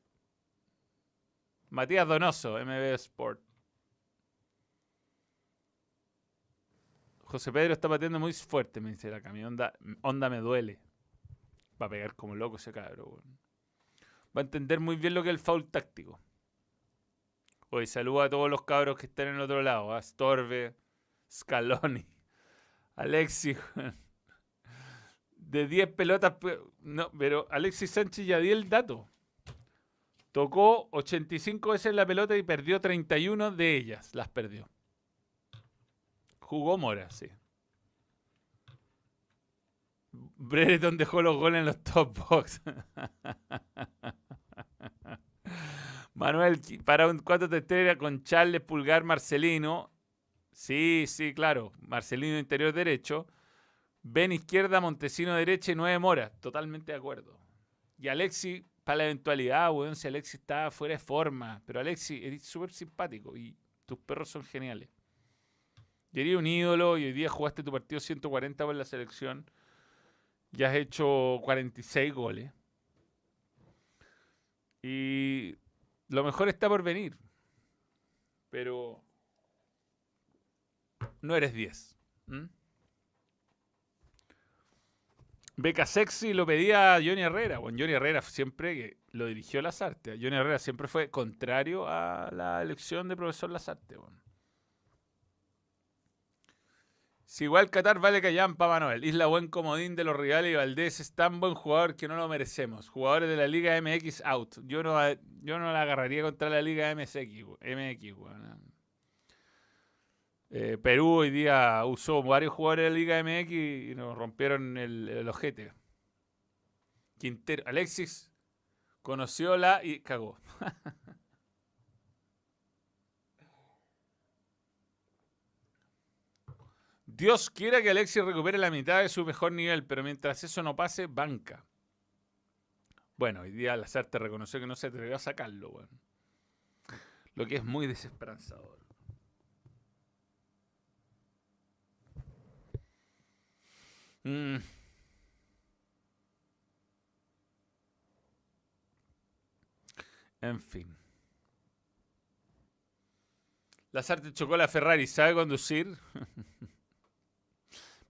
Matías Donoso, MB Sport. José Pedro está batiendo muy fuerte, me dice la cami. Onda, me duele. Va a pegar como loco ese cabrón. Va a entender muy bien lo que es el foul táctico. Hoy saludo a todos los cabros que están en el otro lado. A Storbe, Scaloni, Alexis. De 10 pelotas. No, pero Alexis Sánchez ya di el dato. Tocó 85 veces la pelota y perdió 31 de ellas. Las perdió. Jugó Mora, sí. Brereton dejó los goles en los top box. Manuel, para un 4 de con Charles Pulgar Marcelino. Sí, sí, claro. Marcelino interior derecho. Ben izquierda, Montesino derecha y 9 Mora. Totalmente de acuerdo. Y Alexi, para la eventualidad, weón, si Alexi está fuera de forma. Pero Alexi, es súper simpático y tus perros son geniales. Y eres un ídolo y hoy día jugaste tu partido 140 por la selección. Ya has hecho 46 goles. Y lo mejor está por venir. Pero no eres 10. Beca Sexy lo pedía Johnny Herrera. Bueno, Johnny Herrera siempre lo dirigió Lazarte. Johnny Herrera siempre fue contrario a la elección de profesor Lazarte. Bueno. Si igual Qatar vale callampa, Manuel. Isla buen comodín de los rivales y Valdés es tan buen jugador que no lo merecemos. Jugadores de la Liga MX out. Yo no, yo no la agarraría contra la Liga MX, MX eh, Perú hoy día usó varios jugadores de la Liga MX y nos rompieron el, el ojete. Quintero, Alexis conoció la y cagó. Dios quiera que Alexis recupere la mitad de su mejor nivel, pero mientras eso no pase, banca. Bueno, hoy día te reconoció que no se atrevió a sacarlo. Lo que es muy desesperanzador. Mm. En fin. Lazarte chocó la Ferrari, ¿sabe conducir?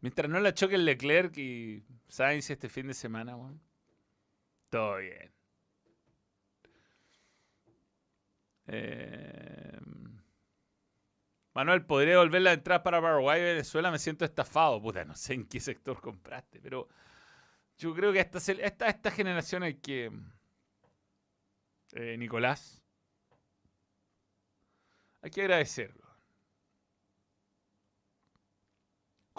Mientras no la choque el Leclerc y Sainz este fin de semana, weón. Todo bien. Eh, Manuel, ¿podría volver la entrada para Paraguay y Venezuela? Me siento estafado. Puta, no sé en qué sector compraste, pero yo creo que esta, esta, esta generación hay que... Eh, Nicolás. Hay que agradecerlo.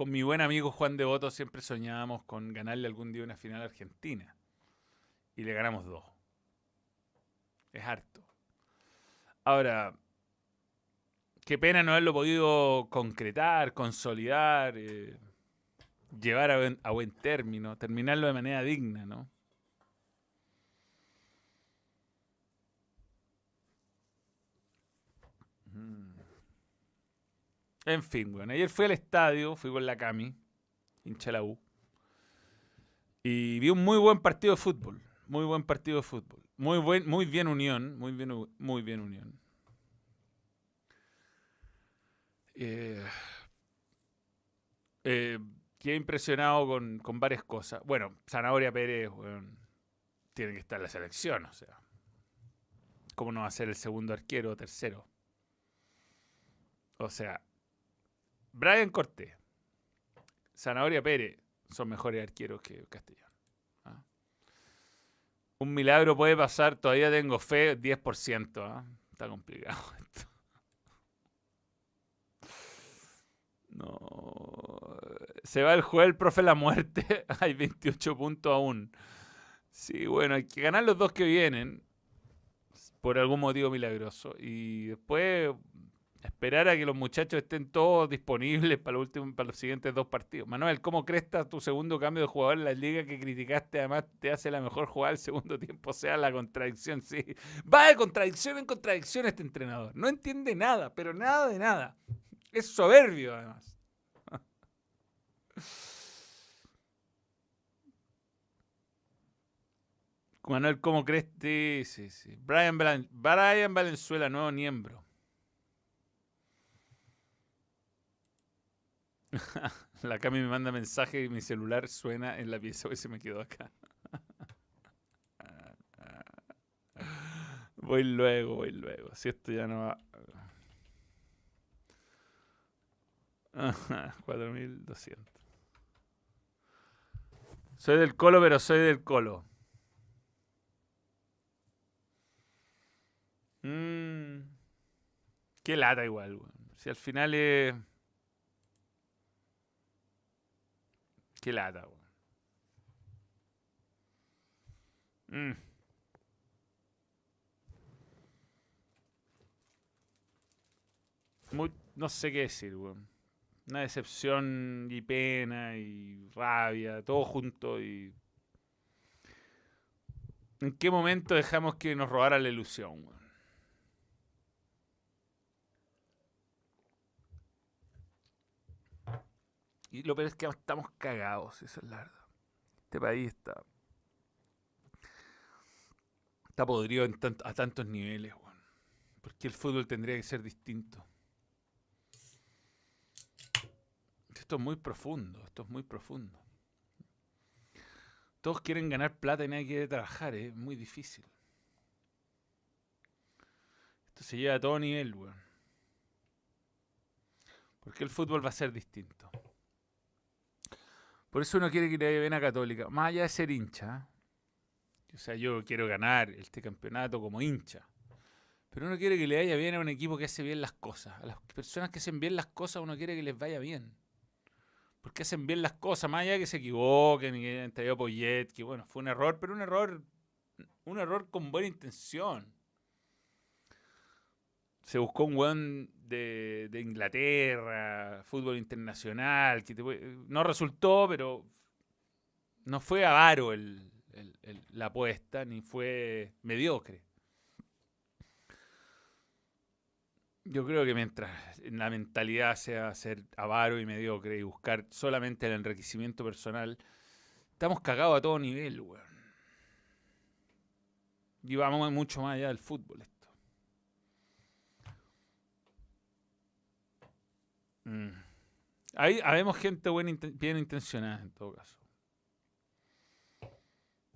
Con mi buen amigo Juan Devoto siempre soñábamos con ganarle algún día una final a Argentina. Y le ganamos dos. Es harto. Ahora, qué pena no haberlo podido concretar, consolidar, eh, llevar a buen, término, terminarlo de manera digna, ¿no? En fin, bueno, ayer fui al estadio, fui con la Cami, hincha la U, y vi un muy buen partido de fútbol. Muy buen partido de fútbol. Muy, buen, muy bien unión, muy bien, muy bien unión. Eh, eh, impresionado con, con, varias cosas. Bueno, Zanahoria Pérez tiene que estar en la selección, o sea. ¿Cómo no va a ser el segundo arquero o tercero? O sea, Brian Cortés, Zanahoria Pérez son mejores arqueros que Castellón. ¿ah? Un milagro puede pasar, todavía tengo fe, 10%. ¿ah? Está complicado esto. No. Se va el juez, el profe la muerte. Hay 28 puntos aún. Sí, bueno, hay que ganar los dos que vienen. por algún motivo milagroso. Y después esperar a que los muchachos estén todos disponibles para, los últimos, para los siguientes dos partidos. Manuel, ¿cómo crees tu segundo cambio de jugador en la liga que criticaste? Además, te hace la mejor jugada el segundo tiempo. O sea, la contradicción, sí. Va de contradicción en contradicción este entrenador. No entiende nada, pero nada de nada. Es soberbio, además. Manuel, ¿cómo crees? Sí, sí, sí. Brian, Brian Valenzuela, nuevo miembro. la Cami me manda mensaje y mi celular suena en la pieza. Hoy se me quedó acá. voy luego, voy luego. Si esto ya no va. 4200. Soy del colo, pero soy del colo. Mm. Qué lata igual, Si al final es... Qué lata, mm. no sé qué decir, weón. Una decepción y pena y rabia, todo junto y... ¿En qué momento dejamos que nos robara la ilusión, weón? Y lo peor es que estamos cagados, esa es la verdad. Este país está. Está podrido a tantos niveles, weón. Porque el fútbol tendría que ser distinto. Esto es muy profundo, esto es muy profundo. Todos quieren ganar plata y nadie quiere trabajar, es muy difícil. Esto se lleva a todo nivel, weón. Porque el fútbol va a ser distinto. Por eso uno quiere que le vaya bien a Católica, más allá de ser hincha. O sea, yo quiero ganar este campeonato como hincha. Pero uno quiere que le vaya bien a un equipo que hace bien las cosas. A las personas que hacen bien las cosas, uno quiere que les vaya bien. Porque hacen bien las cosas, más allá de que se equivoquen, que traído Poyet, que bueno, fue un error, pero un error, un error con buena intención. Se buscó un weón de, Inglaterra, fútbol internacional, que no resultó, pero no fue avaro el, la apuesta, ni fue mediocre. Yo creo que mientras la mentalidad sea ser avaro y mediocre y buscar solamente el enriquecimiento personal, estamos cagados a todo nivel, weón. Y vamos mucho más allá del fútbol. Mm. Ahí habemos gente buena, bien intencionada en todo caso.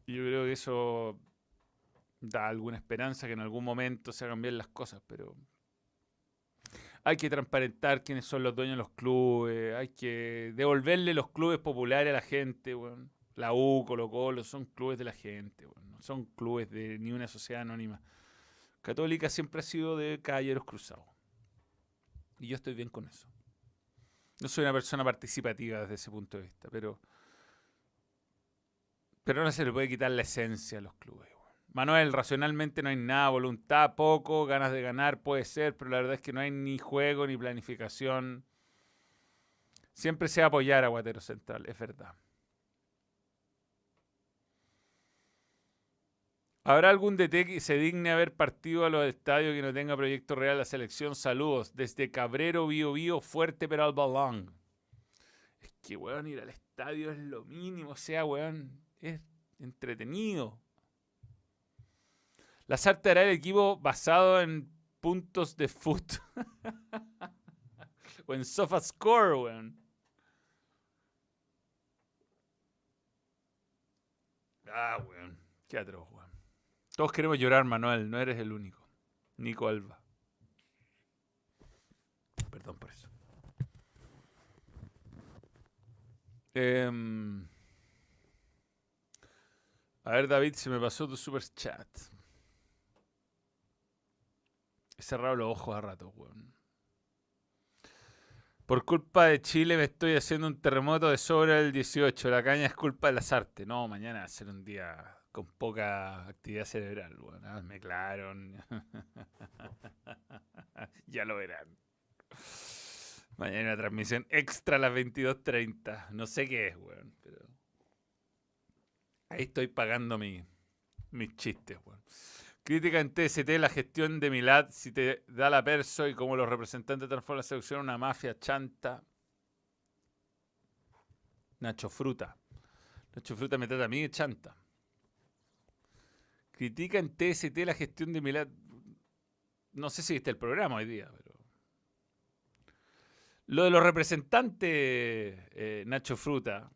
Yo creo que eso da alguna esperanza que en algún momento se hagan bien las cosas, pero hay que transparentar quiénes son los dueños de los clubes, hay que devolverle los clubes populares a la gente, La U, Colo Colo, son clubes de la gente, no son clubes de ni una sociedad anónima. Católica siempre ha sido de caballeros cruzados. Y yo estoy bien con eso. No soy una persona participativa desde ese punto de vista, pero. Pero no se le puede quitar la esencia a los clubes. Manuel, racionalmente no hay nada, voluntad poco, ganas de ganar puede ser, pero la verdad es que no hay ni juego ni planificación. Siempre se va a apoyar a Guatero Central, es verdad. ¿Habrá algún DT que se digne a ver partido a los estadios que no tenga proyecto real la selección? Saludos. Desde Cabrero, Bio Bio, Fuerte pero al balón. Es que, weón, ir al estadio es lo mínimo. O sea, weón, es entretenido. La Sarta hará el equipo basado en puntos de foot. o en sofa score, weón. Ah, weón. Qué atroz, weón. Todos queremos llorar, Manuel, no eres el único. Nico Alba. Perdón por eso. Em, a ver, David, se me pasó tu super chat. He cerrado los ojos a rato, weón. Por culpa de Chile me estoy haciendo un terremoto de sobra el 18. La caña es culpa de las artes. No, mañana va a ser un día con poca actividad cerebral. Bueno, me claro. ya lo verán. Mañana transmisión extra a las 22.30. No sé qué es, weón. Pero ahí estoy pagando mi, mis chistes, weón. Crítica en TST, la gestión de Milad, si te da la perso y cómo los representantes transforman la selección en una mafia chanta. Nacho Fruta. Nacho Fruta me trata a mí de chanta. Critica en TST la gestión de Milad. No sé si viste el programa hoy día, pero. Lo de los representantes, eh, Nacho Fruta,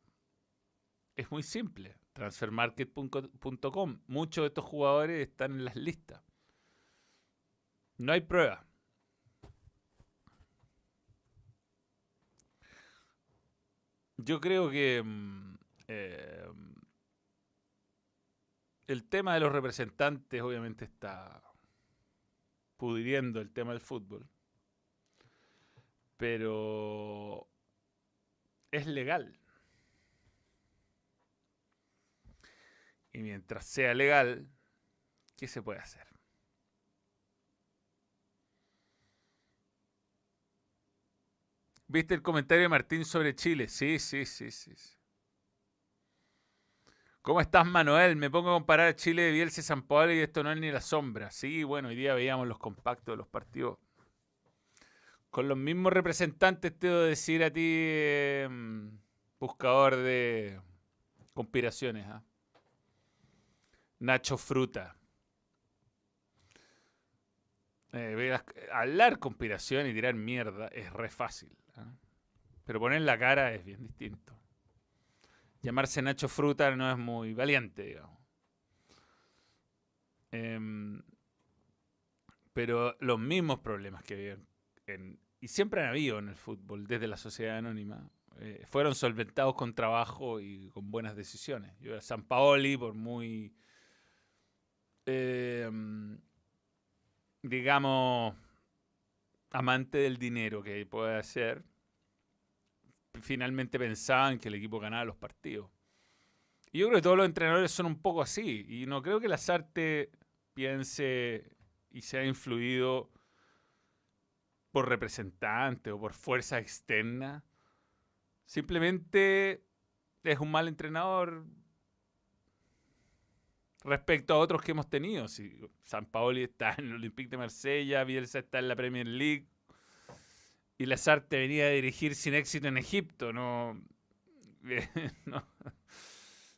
es muy simple. Transfermarket.com. Muchos de estos jugadores están en las listas. No hay prueba. Yo creo que mm, eh, el tema de los representantes obviamente está pudriendo el tema del fútbol. Pero es legal. Y mientras sea legal, ¿qué se puede hacer? ¿Viste el comentario de Martín sobre Chile? Sí, sí, sí, sí. ¿Cómo estás, Manuel? Me pongo a comparar a Chile de Bielsa y San Pablo y esto no es ni la sombra. Sí, bueno, hoy día veíamos los compactos de los partidos. Con los mismos representantes, te debo decir a ti, em, buscador de conspiraciones. ¿ah? Nacho Fruta. Eh, hablar conspiración y tirar mierda es re fácil. ¿ah? Pero poner la cara es bien distinto. Llamarse Nacho Fruta no es muy valiente, digamos. Em, pero los mismos problemas que en, y siempre han habido en el fútbol desde la sociedad anónima eh, fueron solventados con trabajo y con buenas decisiones. Yo era San Paoli, por muy Em, digamos, amante del dinero que puede ser, finalmente pensaban que el equipo ganaba los partidos. Y yo creo que todos los entrenadores son un poco así. Y no creo que Lazarte piense y sea influido por representantes o por fuerza externa. Simplemente es un mal entrenador, respecto a otros que hemos tenido. Si San Paoli está en el Olympique de Marsella, Bielsa está en la Premier League y Lazarte venía a dirigir sin éxito en Egipto. No,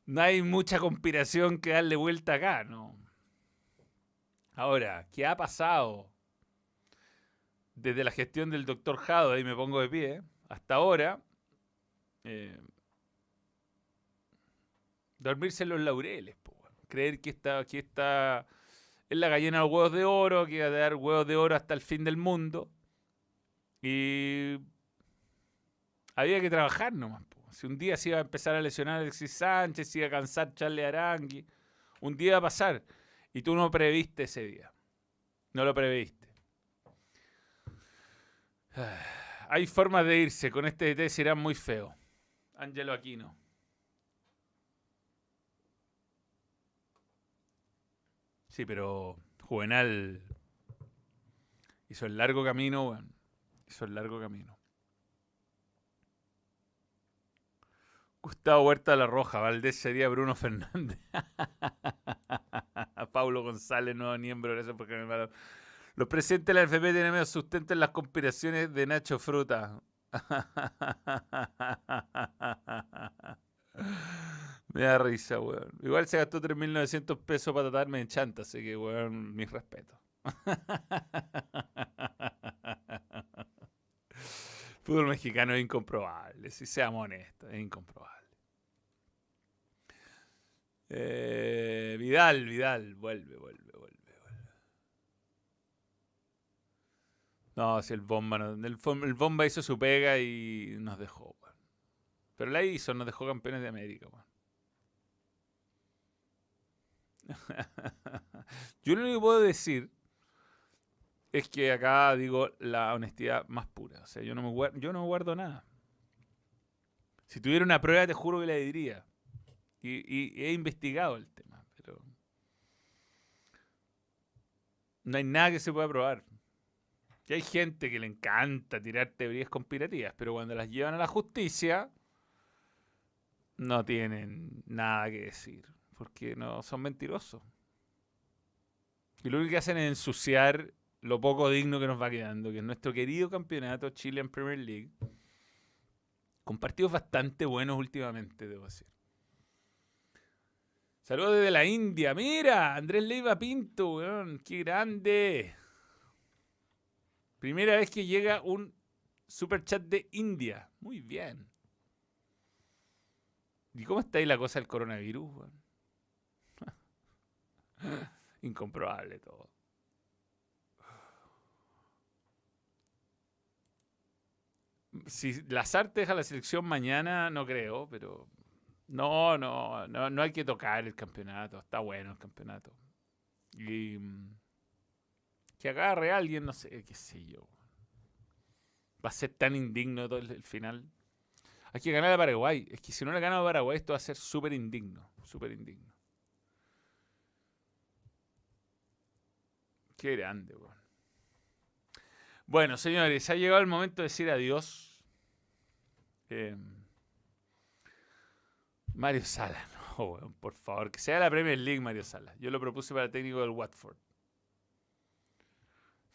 no, hay mucha conspiración que darle vuelta acá. No. Ahora, ¿qué ha pasado desde la gestión del doctor Jado? Ahí me pongo de pie. Hasta ahora. Eh, dormirse en los laureles creer que está, que está en la gallina de huevos de oro, que va a dar huevos de oro hasta el fin del mundo. Y había que trabajar nomás. Si un día se iba a empezar a lesionar Alexis Sánchez, se iba a cansar Charlie Arangui, un día va a pasar. Y tú no previste ese día. No lo previste. Hay formas de irse. Con este DT será muy feo. Ángelo Aquino. Sí, pero Juvenal hizo el largo camino, bueno, hizo el largo camino. Gustavo Huerta la Roja, Valdés sería Bruno Fernández. Pablo González, nuevo miembro, gracias por me Los presidentes de la FP tienen medio sustento en las conspiraciones de Nacho Fruta. Me da risa, weón. Igual se gastó 3.900 pesos para tratarme en chanta, así que, weón, mis respetos. Fútbol mexicano es incomprobable, si seamos honestos, es incomprobable. Eh, Vidal, Vidal, vuelve, vuelve, vuelve, vuelve. No, si el bomba, no, el, bomba hizo su pega y nos dejó. Pero la hizo, nos dejó campeones de América, weón. Yo lo único que puedo decir es que acá digo la honestidad más pura. O sea, yo no, me guardo, yo no guardo nada. Si tuviera una prueba, te juro que la diría. Y, y he investigado el tema, pero no hay nada que se pueda probar. Que hay gente que le encanta tirar teorías conspirativas, pero cuando las llevan a la justicia, no tienen nada que decir, porque no son mentirosos. Y lo único que hacen es ensuciar lo poco digno que nos va quedando, que es nuestro querido campeonato Chile en Premier League, con partidos bastante buenos últimamente, debo decir. Saludos desde la India. Mira, Andrés Leiva Pinto, weón. Qué grande. Primera vez que llega un super chat de India. Muy bien. ¿Y cómo está ahí la cosa del coronavirus? Incomprobable todo. Si Lazarte deja la selección mañana, no creo, pero no, no, no, no hay que tocar el campeonato. Está bueno el campeonato. Y mm, que agarre a alguien, no sé, qué sé yo. Va a ser tan indigno todo el, final. Hay que ganar a Paraguay. Es que si no le gana a Paraguay, esto va a ser súper indigno. Súper indigno. Qué grande, weón. Bueno, señores, ha llegado el momento de decir adiós. Eh, Mario Sala, no, por favor, que sea la Premier League Mario Sala. Yo lo propuse para el técnico del Watford.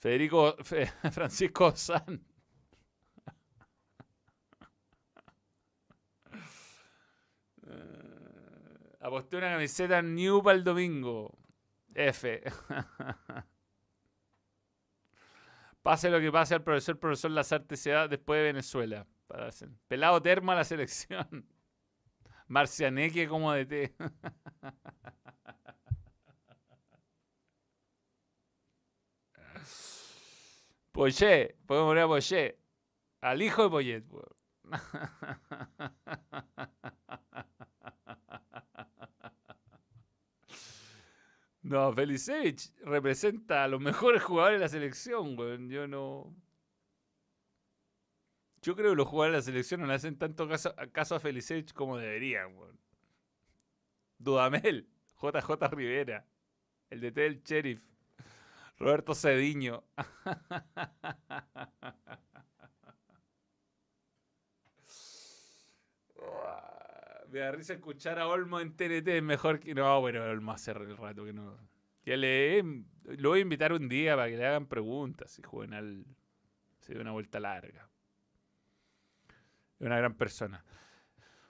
Federico Francisco San. Eh, aposté una camiseta New para el domingo. F. pase lo que pase al profesor, profesor Lazarte se da después de Venezuela. Pelado termo a la selección. Marcianeque como de té. Poché, podemos poner a Poché. Al hijo de Poyet. No, Felicevich representa a los mejores jugadores de la selección, güey. Yo no. Yo creo que los jugadores de la selección no le hacen tanto caso, a Felicevich como deberían, weón. Dudamel, JJ Rivera, el DT del Sheriff, Roberto Cediño. Me da risa escuchar a Olmo en TNT, mejor que. No, bueno, Olmo hace el rato que no. Que le. Lo voy a invitar un día para que le hagan preguntas y jueguen al. Se dé una vuelta larga. Es una gran persona.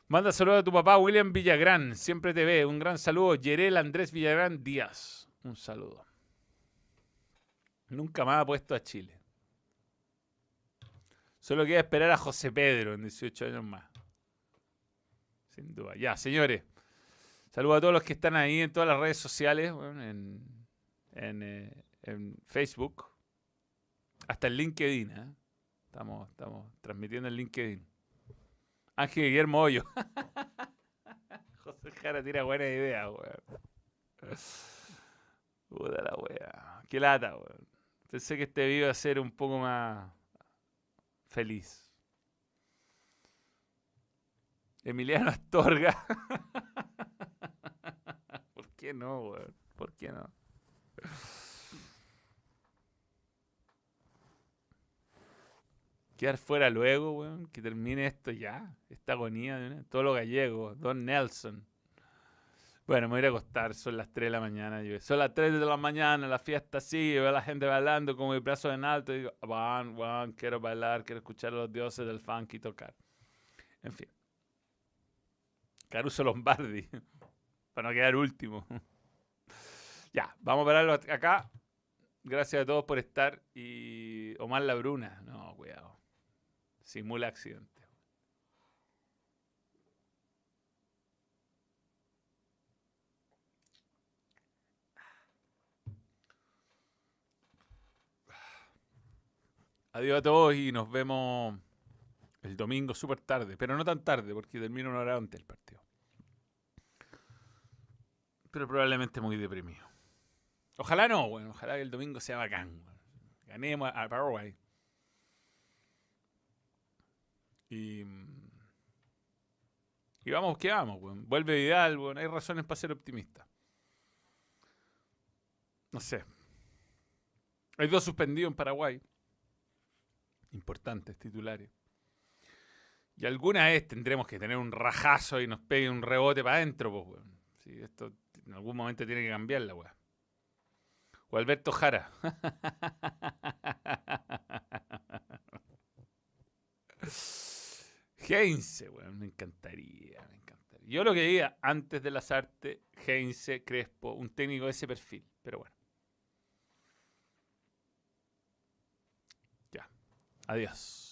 Manda saludos a tu papá, William Villagrán. Siempre te ve. Un gran saludo. Yerel Andrés Villagrán Díaz. Un saludo. Nunca más ha puesto a Chile. Solo queda esperar a José Pedro en 18 años más. Sin duda. Ya, señores. Saludos a todos los que están ahí en todas las redes sociales, en, eh, en, Facebook. Hasta en LinkedIn. ¿eh? Estamos, estamos transmitiendo en LinkedIn. Ángel Guillermo Hoyo. José Jara tira buena idea, weón. Puta la wea. Qué lata, weón. Pensé que este video iba a ser un poco más feliz. Emiliano Astorga. ¿Por qué no, weón? ¿Por qué no? Quedar fuera luego, weón, que termine esto ya, esta agonía de todo lo gallego, Don Nelson. Bueno, me voy a ir a acostar, son las 3 de la mañana. Yo, son las 3 de la mañana, la fiesta sigue, veo a la gente bailando con mi brazo en alto y digo, van, van, quiero bailar, quiero escuchar a los dioses del funk y tocar. En fin. Caruso Lombardi, para no quedar último. ya, vamos a pararlo acá. Gracias a todos por estar. Y Omar La Bruna, no, cuidado. Simula accidente. Adiós a todos y nos vemos el domingo súper tarde, pero no tan tarde porque termina una hora antes el partido. Pero probablemente muy deprimido. Ojalá no, bueno, ojalá que el domingo sea bacán. Ganemos a Paraguay. Y, y vamos que vamos, Vuelve Vidal, Hay razones para ser optimista. No sé. Hay dos suspendidos en Paraguay. Importantes titulares. Y alguna vez tendremos que tener un rajazo y nos pegue un rebote para adentro, pues, weón. Sí, esto en algún momento tiene que cambiar la weá. O Alberto Jara. Heinze, weón, me encantaría, me encantaría. Yo lo que diga antes de las artes, Heinze, Crespo, un técnico de ese perfil, pero bueno. Ya. Adiós.